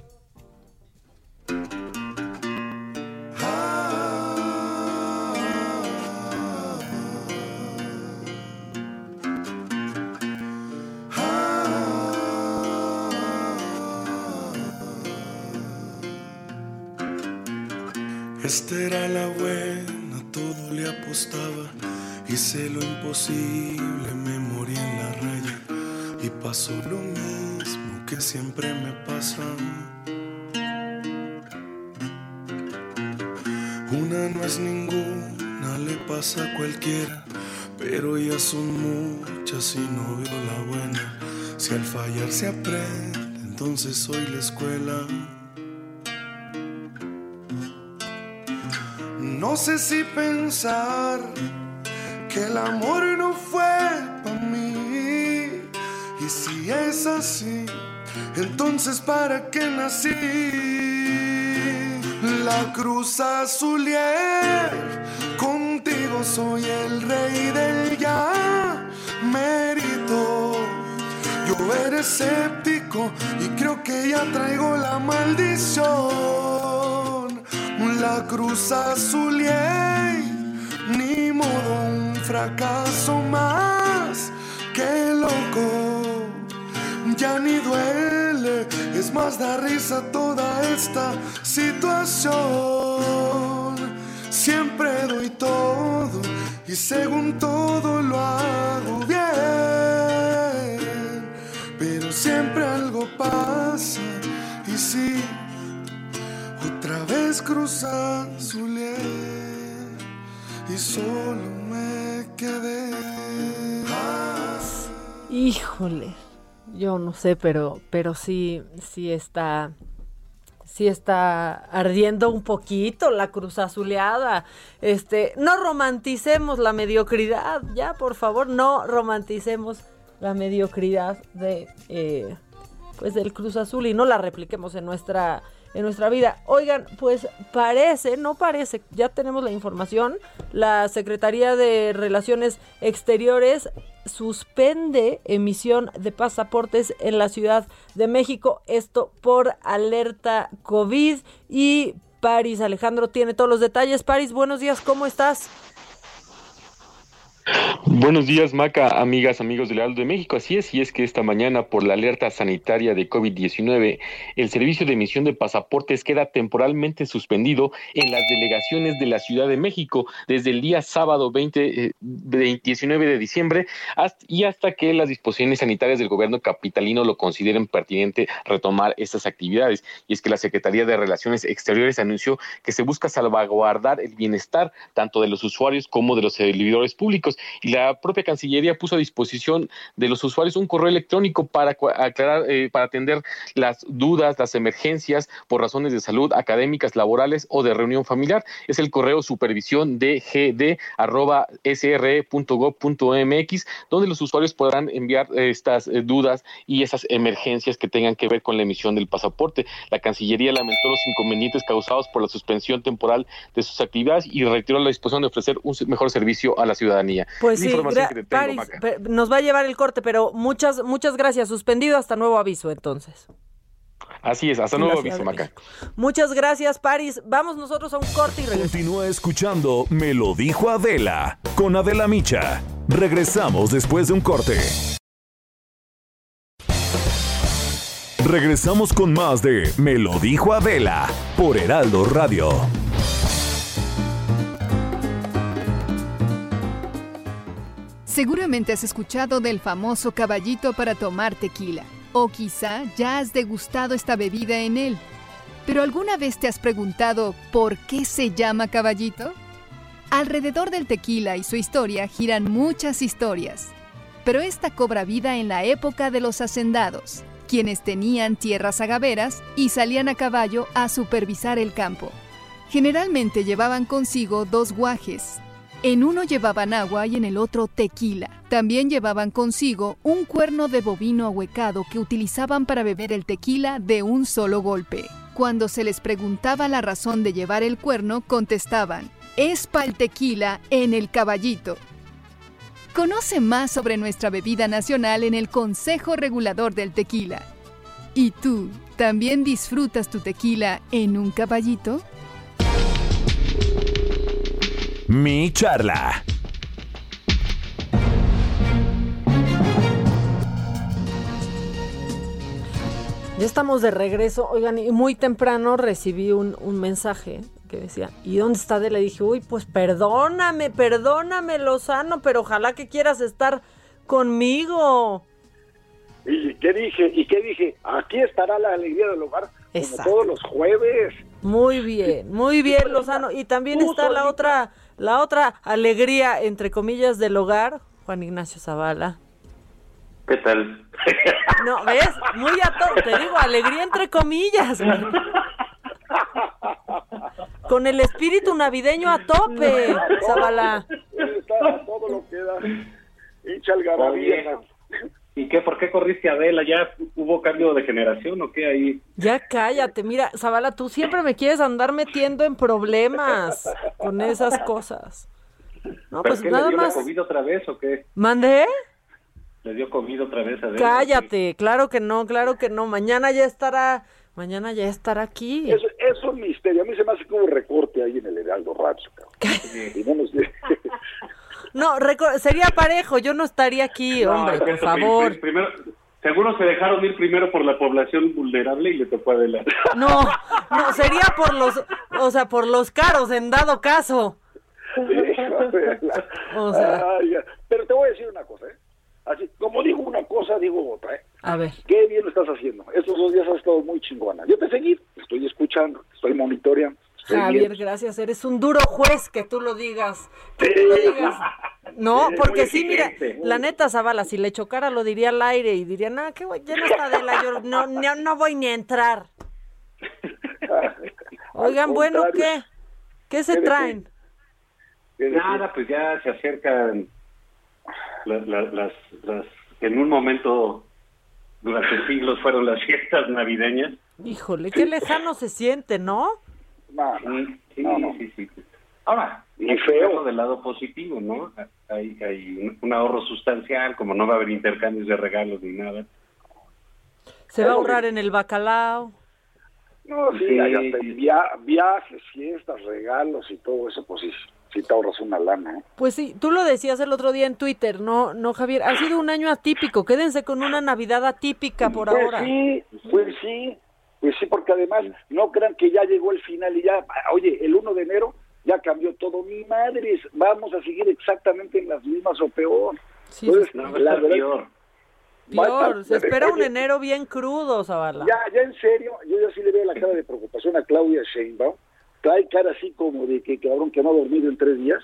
Esta era la buena, todo le apostaba. Hice lo imposible, me morí en la raya. Y pasó lo mismo que siempre me pasa. Una no es ninguna, le pasa a cualquiera. Pero ya son muchas y no veo la buena. Si al fallar se aprende, entonces soy la escuela. No sé si pensar que el amor no fue para mí. Y si es así, entonces ¿para qué nací? La cruz azulier, contigo soy el rey del ya mérito. Yo era escéptico y creo que ya traigo la maldición la cruz azul ni modo un fracaso más. Que loco ya ni duele. Es más da risa toda esta situación. Siempre doy todo y según todo lo hago bien. Pero siempre algo pasa y otra vez cruza su y solo me quedé. Híjole, yo no sé, pero, pero sí, sí está, sí está ardiendo un poquito la cruz azuleada. Este, no romanticemos la mediocridad, ya, por favor, no romanticemos la mediocridad de, eh, pues del Cruz Azul y no la repliquemos en nuestra en nuestra vida. Oigan, pues parece, no parece, ya tenemos la información, la Secretaría de Relaciones Exteriores suspende emisión de pasaportes en la Ciudad de México, esto por alerta COVID y Paris Alejandro tiene todos los detalles. Paris, buenos días, ¿cómo estás? Buenos días, Maca, amigas, amigos del Aldo de México. Así es, y es que esta mañana, por la alerta sanitaria de COVID-19, el servicio de emisión de pasaportes queda temporalmente suspendido en las delegaciones de la Ciudad de México desde el día sábado 20, 19 eh, de diciembre y hasta que las disposiciones sanitarias del gobierno capitalino lo consideren pertinente retomar estas actividades. Y es que la Secretaría de Relaciones Exteriores anunció que se busca salvaguardar el bienestar tanto de los usuarios como de los servidores públicos y la propia Cancillería puso a disposición de los usuarios un correo electrónico para aclarar, eh, para atender las dudas, las emergencias por razones de salud académicas, laborales o de reunión familiar. Es el correo supervisión dgd.sre.gov.mx, donde los usuarios podrán enviar eh, estas eh, dudas y esas emergencias que tengan que ver con la emisión del pasaporte. La Cancillería lamentó los inconvenientes causados por la suspensión temporal de sus actividades y retiró la disposición de ofrecer un mejor servicio a la ciudadanía. Pues sí, nos va a llevar el corte, pero muchas, muchas gracias. Suspendido hasta nuevo aviso, entonces. Así es, hasta nuevo aviso, Maca. Muchas gracias, Paris. Vamos nosotros a un corte y regresamos. Continúa escuchando Me lo dijo Adela con Adela Micha. Regresamos después de un corte. Regresamos con más de Me lo dijo Adela por Heraldo Radio. Seguramente has escuchado del famoso caballito para tomar tequila, o quizá ya has degustado esta bebida en él. Pero ¿alguna vez te has preguntado por qué se llama caballito? Alrededor del tequila y su historia giran muchas historias, pero esta cobra vida en la época de los hacendados, quienes tenían tierras agaveras y salían a caballo a supervisar el campo. Generalmente llevaban consigo dos guajes, en uno llevaban agua y en el otro tequila. También llevaban consigo un cuerno de bovino ahuecado que utilizaban para beber el tequila de un solo golpe. Cuando se les preguntaba la razón de llevar el cuerno, contestaban, es el tequila en el caballito. Conoce más sobre nuestra bebida nacional en el Consejo Regulador del Tequila. ¿Y tú, también disfrutas tu tequila en un caballito? Mi charla. Ya estamos de regreso. Oigan, y muy temprano recibí un, mensaje que decía, ¿y dónde está de Le dije, uy, pues perdóname, perdóname, Lozano, pero ojalá que quieras estar conmigo. ¿Y qué dije? ¿Y qué dije? Aquí estará la alegría del hogar, como todos los jueves. Muy bien, muy bien, Lozano. Y también está la otra la otra alegría, entre comillas, del hogar, Juan Ignacio Zavala. ¿Qué tal? No, ¿ves? Muy a todo, te digo, alegría entre comillas. Con el espíritu navideño a tope, Zavala. Todo lo que da. ¿Y qué? ¿Por qué corriste a Adela? ¿Ya hubo cambio de generación o qué ahí? Ya cállate, mira, Zavala, tú siempre me quieres andar metiendo en problemas con esas cosas. No, pues nada le dio más. COVID otra vez o qué? ¿Mandé? ¿Le dio COVID otra vez a Adela? Cállate, claro que no, claro que no. Mañana ya estará, mañana ya estará aquí. Es, es un misterio. A mí se me hace como un recorte ahí en el Heraldo Radio. No, sería parejo, yo no estaría aquí, hombre, por favor. Primero, seguro se dejaron ir primero por la población vulnerable y le tocó adelante. No, no, sería por los, o sea, por los caros en dado caso. o sea. pero te voy a decir una cosa, ¿eh? Así, como digo una cosa, digo otra, ¿eh? A ver. Qué bien lo estás haciendo. Estos dos días has estado muy chingona. Yo te seguí, estoy escuchando, estoy monitoreando. Javier, gracias. Eres un duro juez que tú lo digas. No, porque sí, mira, la neta, Zavala, si le chocara lo diría al aire y diría, no, qué ya no está de la yo no, no, voy ni a entrar. Oigan, bueno, ¿qué? ¿Qué se traen? Nada, pues ya se acercan las, las, en un momento durante siglos fueron las fiestas navideñas Híjole, qué lejano se siente, ¿no? No, sí, sí, sí, Ahora, y feo del lado positivo, ¿no? Hay, hay un ahorro sustancial, como no va a haber intercambios de regalos ni nada. Se va a ahorrar en el bacalao. No, sí, hay hasta viajes, fiestas, regalos y todo eso, pues sí, sí te ahorras una lana. ¿eh? Pues sí, tú lo decías el otro día en Twitter, ¿no, no Javier? Ha sido un año atípico, quédense con una Navidad atípica por pues ahora. Sí, pues sí, pues sí, porque además no crean que ya llegó el final y ya, oye, el 1 de enero ya cambió todo. Mi madre, vamos a seguir exactamente en las mismas o peor. Sí, Entonces, no, la verdad, peor. Peor, se espera un enero bien crudo, Zavala. Ya, ya en serio, yo ya sí le veo la cara de preocupación a Claudia Sheinbaum. Trae cara así como de que cabrón que no ha dormido en tres días,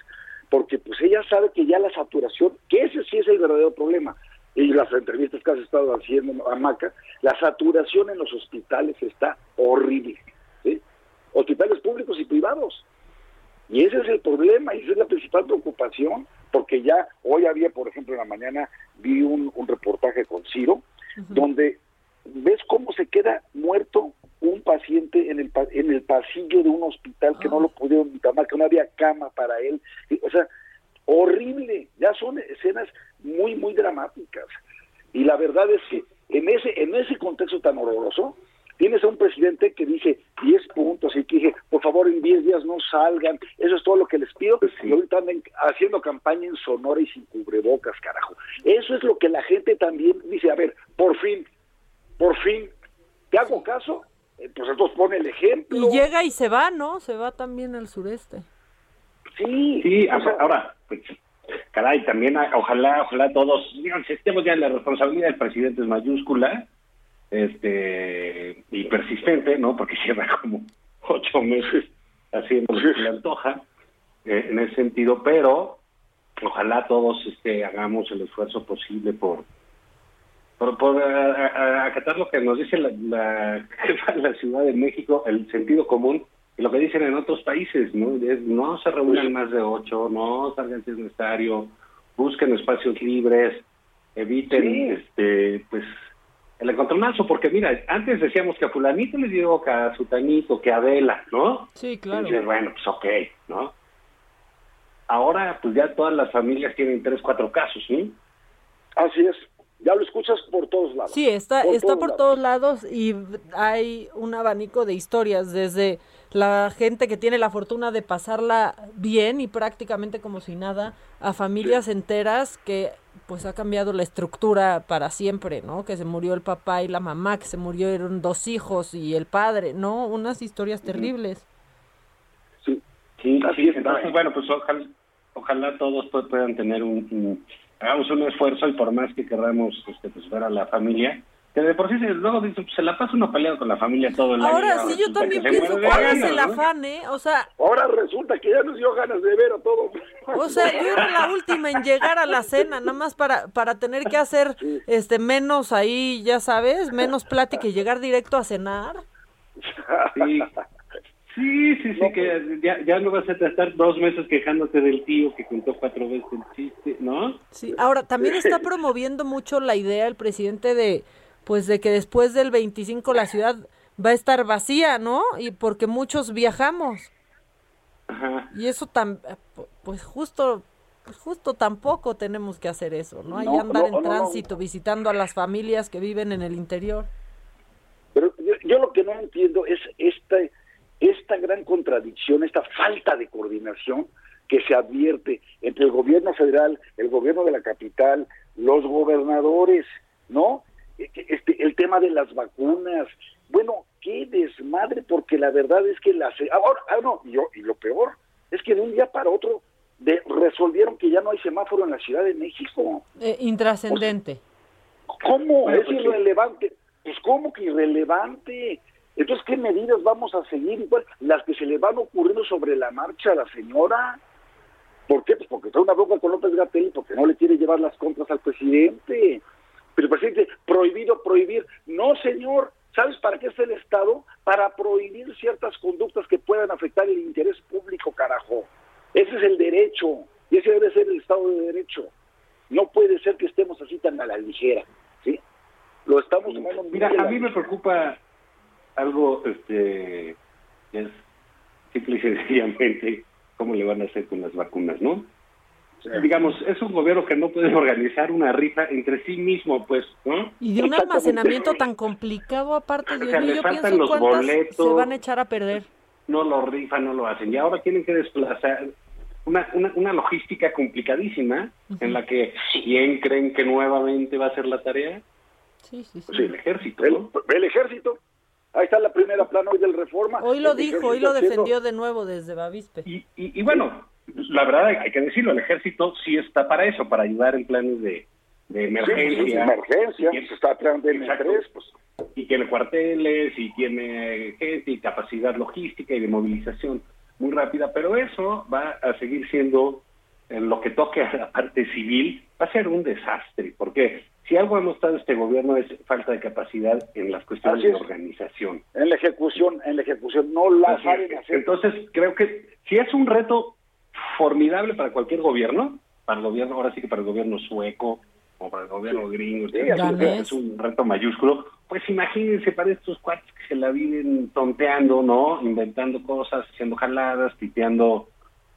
porque pues ella sabe que ya la saturación, que ese sí es el verdadero problema, y las entrevistas que has estado haciendo a Maca, la saturación en los hospitales está horrible. ¿sí? Hospitales públicos y privados. Y ese es el problema, y esa es la principal preocupación, porque ya hoy había, por ejemplo, en la mañana vi un, un reportaje con Ciro, donde ves cómo se queda muerto un paciente en el, en el pasillo de un hospital que no lo pudieron tomar, que no había cama para él. O sea, horrible, ya son escenas muy, muy dramáticas. Y la verdad es que en ese, en ese contexto tan horroroso, tienes a un presidente que dice 10 puntos y que dije, por favor, en 10 días no salgan, eso es todo lo que les pido, y ahorita andan haciendo campaña en Sonora y sin cubrebocas, carajo. Eso es lo que la gente también dice, a ver, por fin, por fin, ¿te hago caso? Eh, Pues entonces pone el ejemplo. Y llega y se va, ¿no? Se va también al sureste. Sí, Sí, o sea, ahora, pues, caray, también ah, ojalá, ojalá todos, digamos, estemos ya en la responsabilidad del presidente es mayúscula, este, y persistente, ¿no? Porque lleva como ocho meses haciendo lo que le antoja, eh, en ese sentido, pero ojalá todos este, hagamos el esfuerzo posible por por, a- acatar lo que nos dice la, la la Ciudad de México, el sentido común, lo que dicen en otros países, ¿no? Es, no se reúnan más de ocho, no salgan si es necesario, busquen espacios libres, eviten, Sí. este, pues, el encontronazo, porque mira, antes decíamos que a fulanito le dio que a sutanito, que a Adela, ¿no? Sí, Y dices, bueno, pues ok, ¿no? Ahora, pues ya todas las familias tienen tres, cuatro casos, ¿sí? Así es, ya lo escuchas por todos lados. Sí, está, Por está todos por lados. todos lados y hay un abanico de historias, desde la gente que tiene la fortuna de pasarla bien y prácticamente como si nada, a familias enteras que pues ha cambiado la estructura para siempre, ¿no? Que se murió el papá y la mamá, que se murieron dos hijos y el padre, ¿no? Unas historias terribles. Sí, Sí, Así sí, es, entonces, bueno, pues ojalá, ojalá todos pu- puedan tener un, un- hagamos un esfuerzo y por más que queramos este, pues, ver a la familia, que de por sí se, luego dice, pues, se la pasa uno peleado con la familia todo el año. Ahora sí, yo también pienso, ¿cuál es el ¿no? afán, eh? O sea, Ahora resulta que ya nos dio ganas de ver a todo. O sea, yo era la última en llegar a la cena, nada más para, para tener que hacer este menos ahí, ya sabes, menos plática y llegar directo a cenar. Sí, sí, sí, sí, que ya, ya no vas a estar dos meses quejándote del tío que contó cuatro veces el chiste, ¿no? Sí, ahora también está promoviendo mucho la idea el presidente de pues de que después del 25 la ciudad va a estar vacía, ¿no? Y porque muchos viajamos. Ajá. Y eso tan pues justo pues justo tampoco tenemos que hacer eso, ¿no? No, andar no, en no. tránsito visitando a las familias que viven en el interior. Pero yo, yo lo que no entiendo es esta, esta gran contradicción, esta falta de coordinación que se advierte entre el gobierno federal, el gobierno de la capital, los gobernadores, ¿no? Este, el tema de las vacunas. Bueno, qué desmadre, porque la verdad es que las... Ahora, ah, no, y, yo- y lo peor es que de un día para otro de- resolvieron que ya no hay semáforo en la Ciudad de México. Eh, intrascendente. ¿Cómo? Bueno, es pues sí. irrelevante. Pues ¿cómo que irrelevante? Entonces, ¿qué medidas vamos a seguir? Igual, las que se le van ocurriendo sobre la marcha a la señora. ¿Por qué? Pues porque trae una bronca con López Gatell, porque no le quiere llevar las compras al presidente. Pero el presidente, prohibido prohibir. No, señor. ¿Sabes para qué está el Estado? Para prohibir ciertas conductas que puedan afectar el interés público, carajo. Ese es el derecho. Y ese debe ser el Estado de Derecho. No puede ser que estemos así tan a la ligera. ¿sí? Lo estamos tomando Mira, a mí me preocupa, algo este es simple y sencillamente cómo le van a hacer con las vacunas, ¿no? Digamos, es un gobierno que no puede organizar una rifa entre sí mismo, pues, ¿no? Y de un almacenamiento tan complicado aparte, Dios mío, yo pienso los cuántas boletos. se van a echar a perder. No lo rifan, no lo hacen. Y ahora tienen que desplazar una, una, una logística complicadísima en la que, ¿quién creen que nuevamente va a hacer la tarea? Sí, sí, sí. Pues el ejército, El, ¿no? el ejército. Ahí está la primera plana hoy del Reforma. Hoy lo El dijo, hoy lo haciendo- defendió de nuevo desde Bavispe. Y, y bueno, la verdad hay que decirlo, el ejército sí está para eso, para ayudar en planes de, de emergencia. Sí, sí, emergencia, Y- se está Exacto. tres, pues. Y tiene cuarteles, y tiene gente, y capacidad logística y de movilización muy rápida, pero eso va a seguir siendo, en lo que toque a la parte civil, va a ser un desastre, porque si algo ha mostrado este gobierno es falta de capacidad en las cuestiones de organización. En la ejecución, en la ejecución no la saben hacer. Entonces, creo que si es un reto formidable para cualquier gobierno, para el gobierno, ahora sí que para el gobierno sueco o para el gobierno gringo, Sí, es. un reto mayúsculo, pues imagínense para estos cuates que se la viven tonteando, ¿no? Inventando cosas, haciendo jaladas, tipeando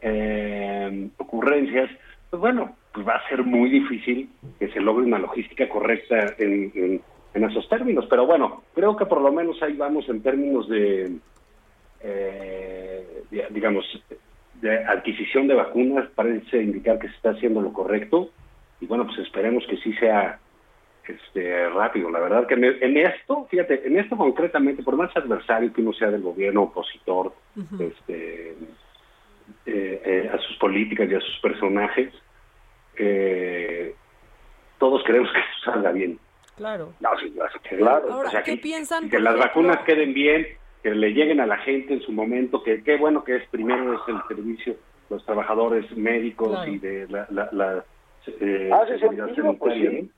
eh, ocurrencias, pues bueno, pues va a ser muy difícil que se logre una logística correcta en, en- en esos términos. Pero bueno, creo que por lo menos ahí vamos en términos de, eh, de- digamos, de adquisición de vacunas, parece indicar que se está haciendo lo correcto. Y bueno, pues esperemos que sí sea este rápido. La verdad que en, en esto, fíjate, en esto concretamente, por más adversario que uno sea del gobierno opositor, este, eh, eh, a sus políticas y a sus personajes, eh, todos queremos que salga bien. Claro. No, sí, claro. Ahora, O sea, ¿qué que- piensan? que las ejemplo? vacunas queden bien, que le lleguen a la gente en su momento, que qué bueno que es primero es el servicio, los trabajadores médicos Claro. y de la, la, la, eh, Hace seguridad sentido, pues sí.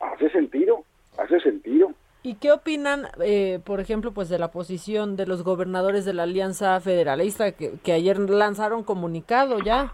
Hace sentido, hace sentido. ¿Y qué opinan, eh, por ejemplo, pues de la posición de los gobernadores de la Alianza Federalista que, que ayer lanzaron comunicado ya?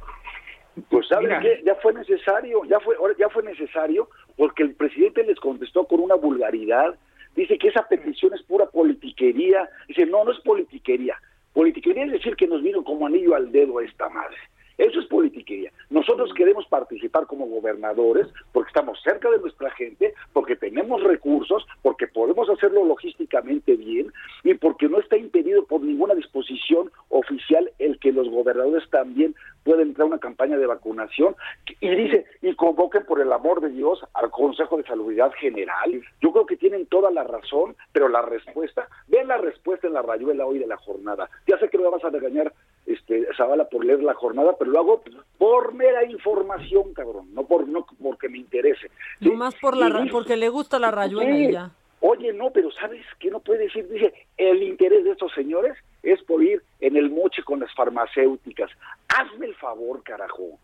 Pues ¿saben qué? Ya fue necesario, ya fue, ahora ya fue necesario porque el presidente les contestó con una vulgaridad. Dice que esa petición es pura politiquería. Dice, no, no es politiquería. Politiquería es decir que nos vino como anillo al dedo a esta madre. Eso es politiquería. Nosotros queremos participar como gobernadores porque estamos cerca de nuestra gente, porque tenemos recursos, porque podemos hacerlo logísticamente bien y porque no está impedido por ninguna disposición oficial el que los gobernadores también pueden entrar a una campaña de vacunación y dice y convoquen por el amor de Dios al Consejo de Salubridad General. Yo creo que tienen toda la razón, pero la respuesta, ven la respuesta en la rayuela hoy de la jornada. Ya sé que me vas a regañar este Zavala por leer la jornada, pero lo hago por mera información, cabrón, no por no porque me interese. ¿sí? Nomás por la ra- porque le gusta la rayuela Sí. ya. Oye, no, pero ¿sabes qué no puede decir? Dice, el interés de estos señores es por ir en el moche con las farmacéuticas. Hazme el favor, carajo.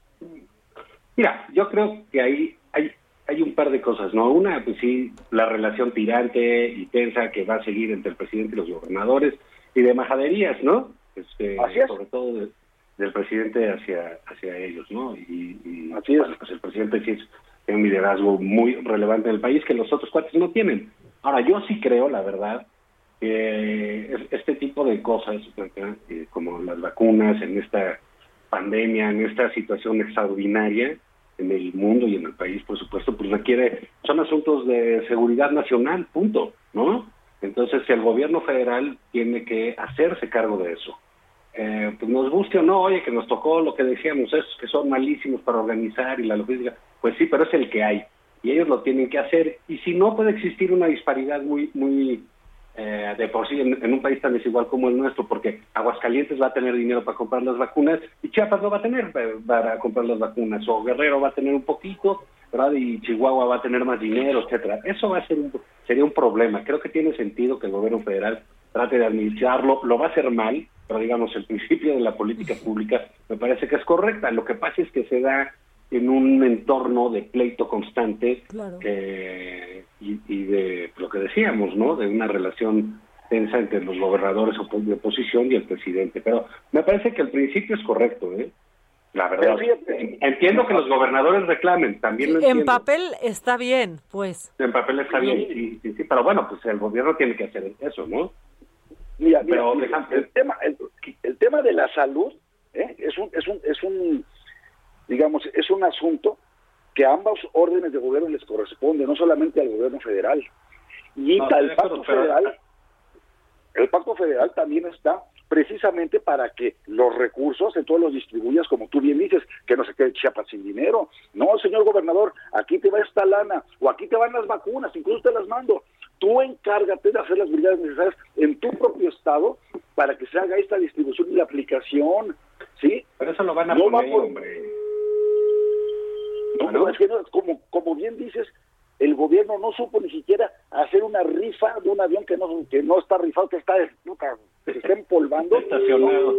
Mira, yo creo que ahí hay, hay un par de cosas, ¿no? Una, pues sí, la relación tirante y tensa que va a seguir entre el presidente y los gobernadores y de majaderías, ¿no? Este. Sobre todo de- del presidente hacia hacia ellos, ¿no? Y, y, Así es. bueno, pues el presidente sí es, tiene un liderazgo muy relevante en el país que los otros cuates no tienen. Ahora, yo sí creo, la verdad, que es- este tipo de cosas. Eh, como las vacunas en esta pandemia, en esta situación extraordinaria en el mundo y en el país, por supuesto, pues requiere, son asuntos de seguridad nacional, punto, ¿no? Entonces, el gobierno federal tiene que hacerse cargo de eso. Eh, pues nos guste o no, oye, que nos tocó lo que decíamos, esos que son malísimos para organizar y la logística, pues sí, pero es el que hay y ellos lo tienen que hacer. Y si no, puede existir una disparidad muy, muy eh, de por sí en, en un país tan desigual como el nuestro, porque Aguascalientes va a tener dinero para comprar las vacunas y Chiapas no va a tener para comprar las vacunas, o Guerrero va a tener un poquito, ¿verdad? Y Chihuahua va a tener más dinero, etcétera. Eso va a ser un, sería un problema. Creo que tiene sentido que el gobierno federal trate de administrarlo, lo va a hacer mal, pero digamos, el principio de la política pública me parece que es correcta. Lo que pasa es que se da en un entorno de pleito constante Claro. eh, y, y de lo que decíamos, ¿no? De una relación tensa entre los gobernadores de oposición y el presidente. Pero me parece que el principio es correcto, ¿eh? La verdad. Fíjate. Entiendo que los gobernadores reclamen, también lo En entiendo. papel está bien, pues. En papel está bien, sí, sí, sí, pero bueno, pues el gobierno tiene que hacer eso, ¿no? Mira, mira, Pero mira, el tema el, el tema de la salud ¿eh? es un es un es un digamos es un asunto que a ambos órdenes de gobierno les corresponde, no solamente al gobierno federal. Y No, el pacto federal el pacto federal también está precisamente para que los recursos todos los distribuyas, como tú bien dices, que no se quede Chiapas sin dinero. No, señor gobernador, aquí te va esta lana, o aquí te van las vacunas, incluso te las mando. Tú encárgate de hacer las brigadas necesarias en tu propio estado para que se haga esta distribución y la aplicación, ¿sí? Pero eso lo van a No va poner, por- hombre. No, pero es que no, como, como bien dices, el gobierno no supo ni siquiera hacer una rifa de un avión que no, que no está rifado, que está, que se está empolvando. Estacionado.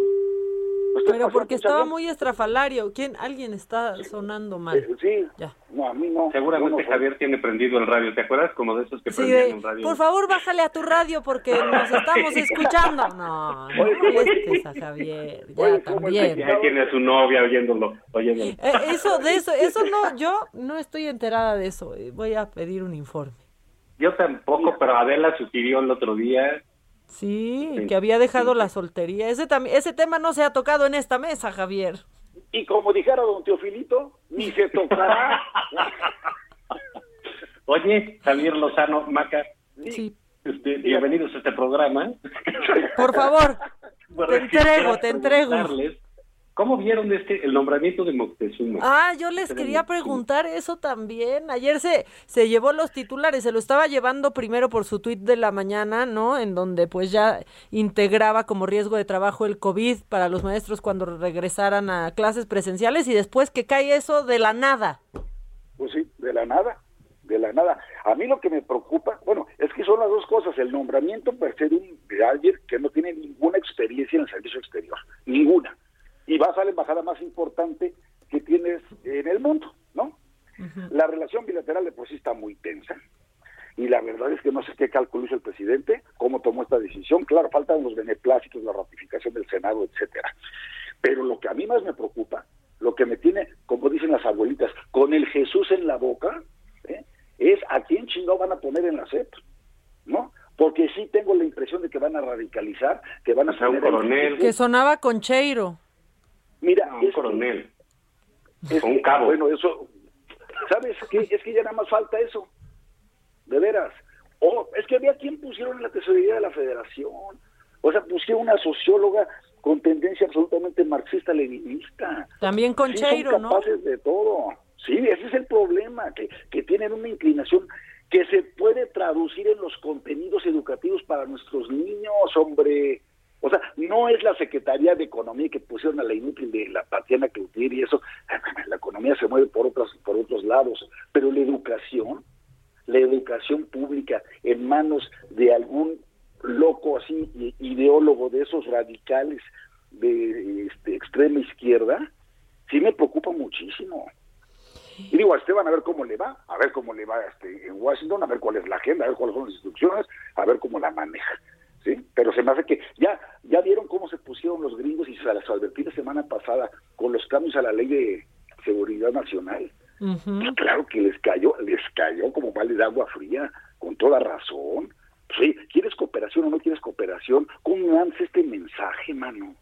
Pero porque estaba muy estrafalario. ¿Quién? Alguien está sonando mal. Eh, Sí, Ya. no, a mí no. Seguramente no- Javier tiene prendido el radio. ¿Te acuerdas? Como de esos que Sí, prendían de, radio. por favor, bájale a tu radio porque nos estamos escuchando. No, no molestes a Javier. Ya, también. Ya tiene a su novia oyéndolo. oyéndolo. Eh, eso, de eso, eso no, yo no estoy enterada de eso. Voy a pedir un informe. Yo tampoco, pero Adela sugirió el otro día. Sí, Sí. que había dejado la soltería. Ese también, ese tema no se ha tocado en esta mesa, Javier. Y como dijera don Teofilito, ni se tocará. Oye, Javier Lozano, Maca. Sí. Este, bienvenidos a este programa. Por favor, Bueno, te entrego, te entrego. ¿Cómo vieron este el nombramiento de Moctezuma? Ah, yo les quería preguntar eso también. Ayer se, se llevó los titulares, se lo estaba llevando primero por su tuit de la mañana, ¿no? En donde pues ya integraba como riesgo de trabajo el COVID para los maestros cuando regresaran a clases presenciales y después que cae eso de la nada. Pues sí, de la nada, de la nada. A mí lo que me preocupa, bueno, es que son las dos cosas, el nombramiento per se de, un, de alguien que no tiene ninguna experiencia en el servicio exterior, ninguna. Y va a ser la embajada más importante que tienes en el mundo, ¿no? La relación bilateral de por sí está muy tensa. Y la verdad es que no sé qué cálculo hizo el presidente, cómo tomó esta decisión. Claro, faltan los beneplácitos, la ratificación del Senado, etcétera. Pero lo que a mí más me preocupa, lo que me tiene, como dicen las abuelitas, con el Jesús en la boca, ¿eh? es a quién chingado van a poner en la CEP, ¿no? Porque sí tengo la impresión de que van a radicalizar, que van a sea, un coronel. Que sonaba con Cheiro. Mira, un coronel. es un cabo. Bueno, eso, ¿sabes qué? Es que ya nada más falta eso, de veras. Oh, es que había quien pusieron en la tesorería de la federación. O sea, pusieron una socióloga con tendencia absolutamente marxista-leninista. También con Sí, Cheiro, son ¿no? capaces de todo. Sí, ese es el problema, que, que tienen una inclinación que se puede traducir en los contenidos educativos para nuestros niños, hombre. O sea, no es la Secretaría de Economía que pusieron a la inútil de la Tatiana Cloutier y eso. La economía se mueve por otros, por otros lados, pero la educación, la educación pública en manos de algún loco así, ideólogo de esos radicales de este, extrema izquierda, sí me preocupa muchísimo. Y digo a Esteban a ver cómo le va, a ver cómo le va este, en Washington, a ver cuál es la agenda, a ver cuáles son las instrucciones, a ver cómo la maneja. ¿Sí? Pero se me hace que ya ya vieron cómo se pusieron los gringos y se las advertí la semana pasada con los cambios a la ley de seguridad nacional. Pues claro que les cayó, les cayó como vale de agua fría, con toda razón. Pues, oye, ¿quieres cooperación o no quieres cooperación? ¿Cómo lanzas este mensaje, mano?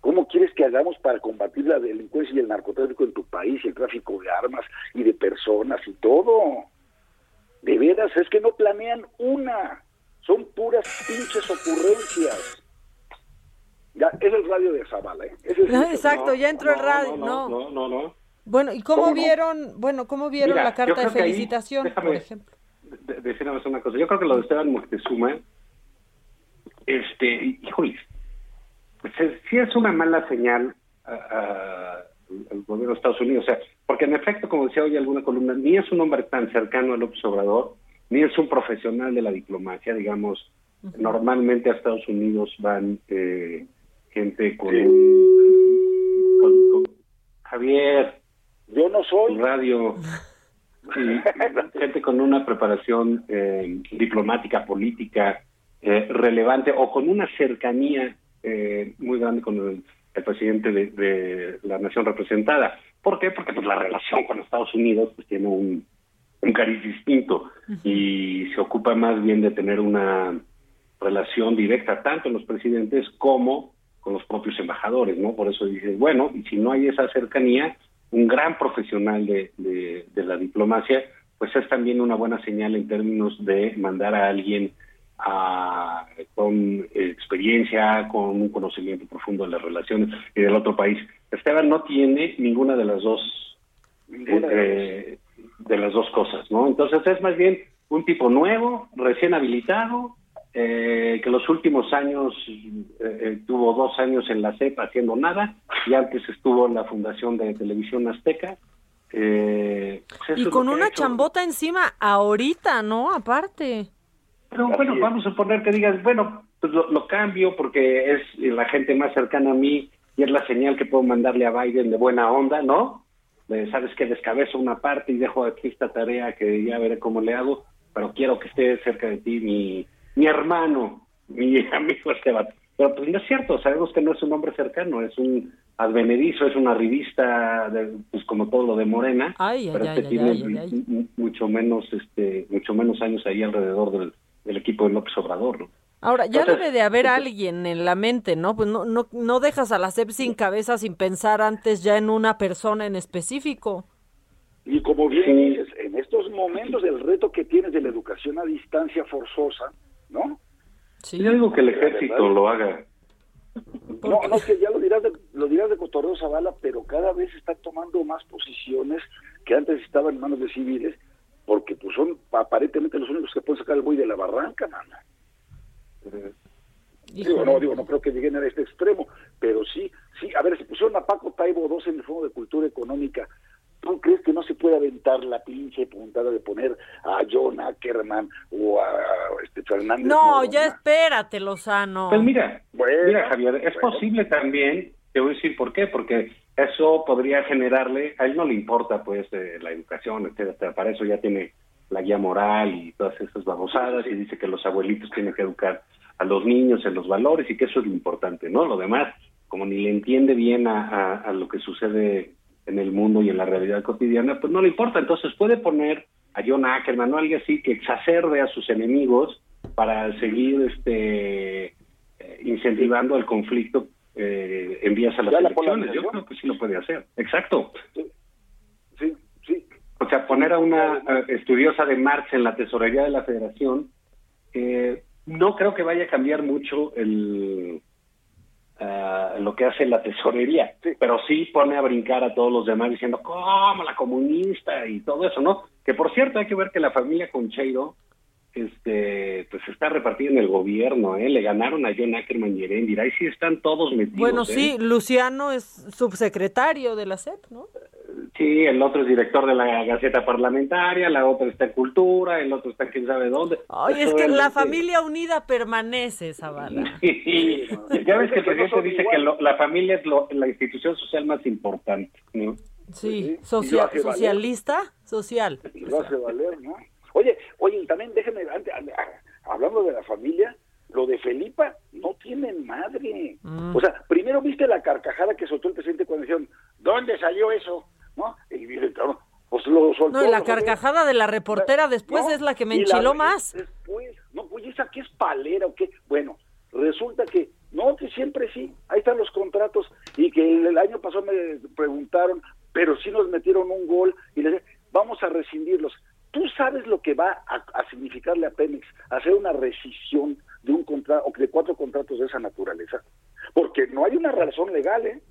¿Cómo quieres que hagamos para combatir la delincuencia y el narcotráfico en tu país, y el tráfico de armas y de personas y todo? De veras, es que no planean una. Son puras pinches ocurrencias. Ya, es el radio de Zavala, ¿eh? Ese es el- Ah, Exacto, ya entró el radio, no. No, no, no. Bueno, ¿y cómo, vieron, bueno, cómo vieron Mira, la carta de ahí, felicitación, déjame- por ejemplo? más una cosa. Yo creo que lo de Esteban Moctezuma, este, híjole, pues es- sí es una mala señal a- a- al gobierno de Estados Unidos. O sea, porque en efecto, como decía hoy alguna columna, ni es un hombre tan cercano a López Obrador, ni es un profesional de la diplomacia, digamos. Normalmente a Estados Unidos van eh, gente con, con- Javier. Yo no soy. Radio. Sí, gente con una preparación eh, diplomática, política eh, relevante o con una cercanía eh, muy grande con el, el presidente de, de la nación representada. ¿Por qué? Porque pues la relación con Estados Unidos pues tiene un, un cariz distinto y se ocupa más bien de tener una relación directa tanto con los presidentes como con los propios embajadores, ¿no? Por eso dices, bueno, y si no hay esa cercanía, un gran profesional de, de, la diplomacia, pues es también una buena señal en términos de mandar a alguien a, con experiencia, con un conocimiento profundo de las relaciones y del otro país. Esteban no tiene ninguna de las dos eh, de las dos cosas, ¿no? Entonces es más bien un tipo nuevo, recién habilitado, eh, que los últimos años eh, tuvo dos años en la CEP haciendo nada y antes estuvo en la Fundación de Televisión Azteca. Pues y con una chambota encima ahorita, ¿no? Aparte. Pero bueno, vamos a suponer que digas, bueno, pues lo, cambio porque es la gente más cercana a mí y es la señal que puedo mandarle a Biden de buena onda, ¿no? Sabes que descabezo una parte y dejo aquí esta tarea que ya veré cómo le hago, pero quiero que esté cerca de ti mi, mi hermano, mi amigo Esteban. Pero pues no es cierto, sabemos que no es un hombre cercano, es un advenedizo, es una revista, de, pues como todo lo de Morena, pero este tiene mucho menos, este, mucho menos años ahí alrededor del, del equipo de López Obrador, ¿no? Ahora, ya debe de haber alguien en la mente, ¿no? Pues no, no, no dejas a la SEP sin cabeza sin pensar antes ya en una persona en específico. Y como bien dices, en estos momentos el reto que tienes de la educación a distancia forzosa, ¿no? Sí. Yo digo que el ejército lo haga. No, no, que ya lo dirás de, lo dirás de Cotorreo Zavala, pero cada vez está tomando más posiciones que antes estaban en manos de civiles, porque pues son aparentemente los únicos que pueden sacar el buey de la barranca, nana. Digo, no, digo, no creo que lleguen a este extremo, pero sí, sí, a ver, si pusieron a Paco Taibo dos en el Fondo de Cultura Económica, ¿tú crees que no se puede aventar la pinche puntada de poner a John Ackerman o a este Fernández? No, ya espérate, Lozano. Pues mira, mira Javier, es posible también, te voy a decir por qué, porque eso podría generarle, a él no le importa pues eh, la educación, etcétera, para eso ya tiene la guía moral y todas esas babosadas y dice que los abuelitos tienen que educar a los niños en los valores y que eso es lo importante, ¿no? Lo demás, como ni le entiende bien a, a, lo que sucede en el mundo y en la realidad cotidiana, pues no le importa. Entonces puede poner a John Ackerman o alguien así que exacerbe a sus enemigos para seguir este eh, incentivando el conflicto eh, en vías a las elecciones. Yo creo que sí lo puede hacer. Exacto. O sea, poner a una estudiosa de Marx en la tesorería de la federación, eh, no creo que vaya a cambiar mucho el ah, lo que hace la tesorería, pero sí pone a brincar a todos los demás diciendo, ¿cómo la comunista? y todo eso, ¿no? Que por cierto hay que ver que la familia Concheiro este, pues está repartida en el gobierno, ¿eh? Le ganaron a John Ackerman y Erendira, ahí sí están todos metidos. Bueno, sí, ¿eh? Luciano es subsecretario de la SEP, ¿no? Sí, el otro es director de la Gaceta Parlamentaria, la otra está en Cultura, el otro está quién sabe dónde. Ay, es que la familia unida permanece, Zavala. Sí, ya ves que el presidente dice que la familia es la institución social más importante, ¿no? Sí, social, socialista, social. Lo hace valer, ¿no? Oye, oye, y también déjenme, hablando de la familia, lo de Felipa no tiene madre. Mm. O sea, primero viste la carcajada que soltó el presidente cuando dijeron, ¿dónde salió eso? ¿No? Y pues lo soltó. No, y la carcajada de la reportera después es la que me enchiló más. Después, no, pues esa que es palera o qué. Bueno, resulta que, no, que siempre sí, ahí están los contratos y que el, año pasado me preguntaron, pero sí nos metieron un gol y le vamos a rescindirlos. ¿Tú sabes lo que va a, a, significarle a Pemex hacer una rescisión de un contrato o de cuatro contratos de esa naturaleza? Porque no hay una razón legal, ¿eh?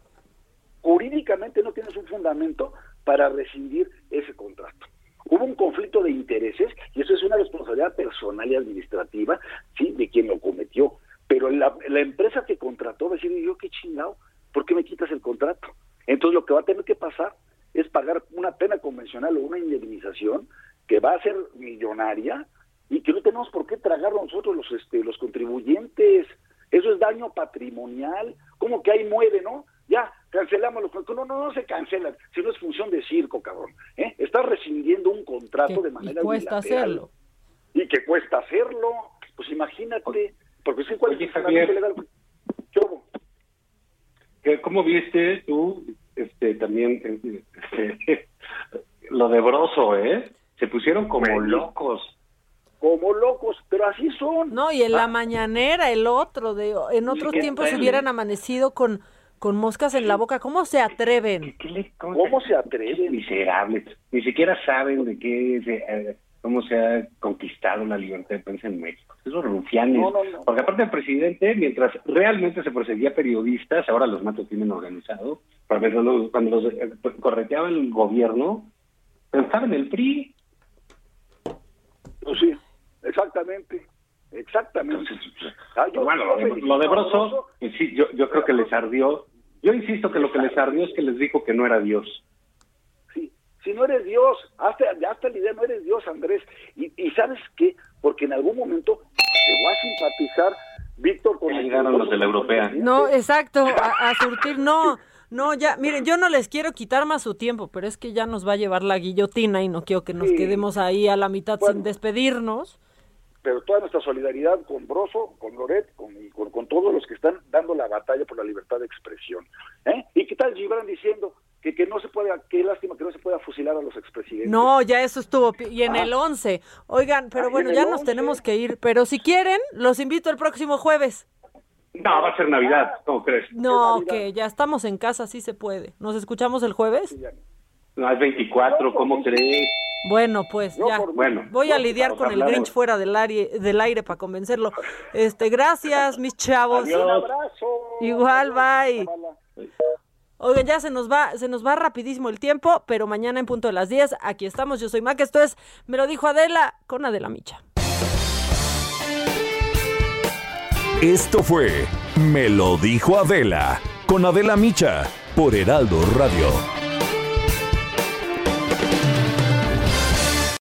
Jurídicamente no tienes un fundamento para rescindir ese contrato. Hubo un conflicto de intereses y eso es una responsabilidad personal y administrativa, sí, de quien lo cometió. Pero la, empresa que contrató va a decir, yo qué chingado, ¿por qué me quitas el contrato? Entonces lo que va a tener que pasar es pagar una pena convencional o una indemnización que va a ser millonaria y que no tenemos por qué tragar nosotros los, este, los contribuyentes. Eso es daño patrimonial. como que ahí muere, no? Cancelamos los contratos. No, no, no se cancelan, si no es función de circo, cabrón. ¿eh? Estás rescindiendo un contrato de manera y cuesta hacerlo. Y que cuesta hacerlo. Pues imagínate, porque si cuál es legal. ¿Cómo viste tú este también este, lo de Broso, eh? Se pusieron como locos. como locos, pero así son. No, y en la Ah, mañanera, el otro, de, en otros tiempos hubieran eh? amanecido con, con moscas en la boca. ¿Cómo se atreven? ¿Cómo se atreven? Miserables. Ni siquiera saben de qué, se- eh, cómo se ha conquistado la libertad de prensa en México. Esos rufianes. No, no, no. Porque aparte el presidente, mientras realmente se perseguía periodistas, ahora los matos tienen organizado, cuando los, cuando los eh, correteaba el gobierno, pensaba en el PRI. Pues sí, exactamente, exactamente. Ah, yo- Pero bueno, yo lo lo de a Broso, pues sí, yo, yo creo que les ardió. Yo insisto que lo que les ardió es que les dijo que no era Dios. Sí, si no eres Dios, hasta, hasta la idea, no eres Dios, Andrés. Y, y ¿sabes qué? Porque en algún momento llegó a simpatizar Víctor con Ya el- llegaron los de la europea. No, exacto, a, a surtir, no, no, ya, miren, yo no les quiero quitar más su tiempo, pero es que ya nos va a llevar la guillotina y no quiero que nos Sí. quedemos ahí a la mitad sin despedirnos. Pero toda nuestra solidaridad con Broso, con Loret, con, y con, con todos los que están dando la batalla por la libertad de expresión. ¿eh? ¿Y qué tal Gibran diciendo que, que no se puede, qué lástima que no se pueda fusilar a los expresidentes? No, ya eso estuvo, y en Ah. el 11. Oigan, pero Ah, bueno, en ya nos 11. tenemos que ir, pero si quieren, los invito el próximo jueves. No, va a ser Navidad, ¿cómo crees? No, que ya estamos en casa, sí se puede. ¿Nos escuchamos el jueves? No, es 24, ¿cómo crees? Bueno, pues ya. Bueno. Voy a lidiar con el. Grinch fuera del aire, del aire para convencerlo. Este, gracias, mis chavos. Un abrazo. Igual, bye. Oigan, ya se nos va, se nos va rapidísimo el tiempo, pero mañana en punto de las 10, aquí estamos. Yo soy Mac, esto es Me lo dijo Adela con Adela Micha. Esto fue Me lo dijo Adela con Adela Micha por Heraldo Radio.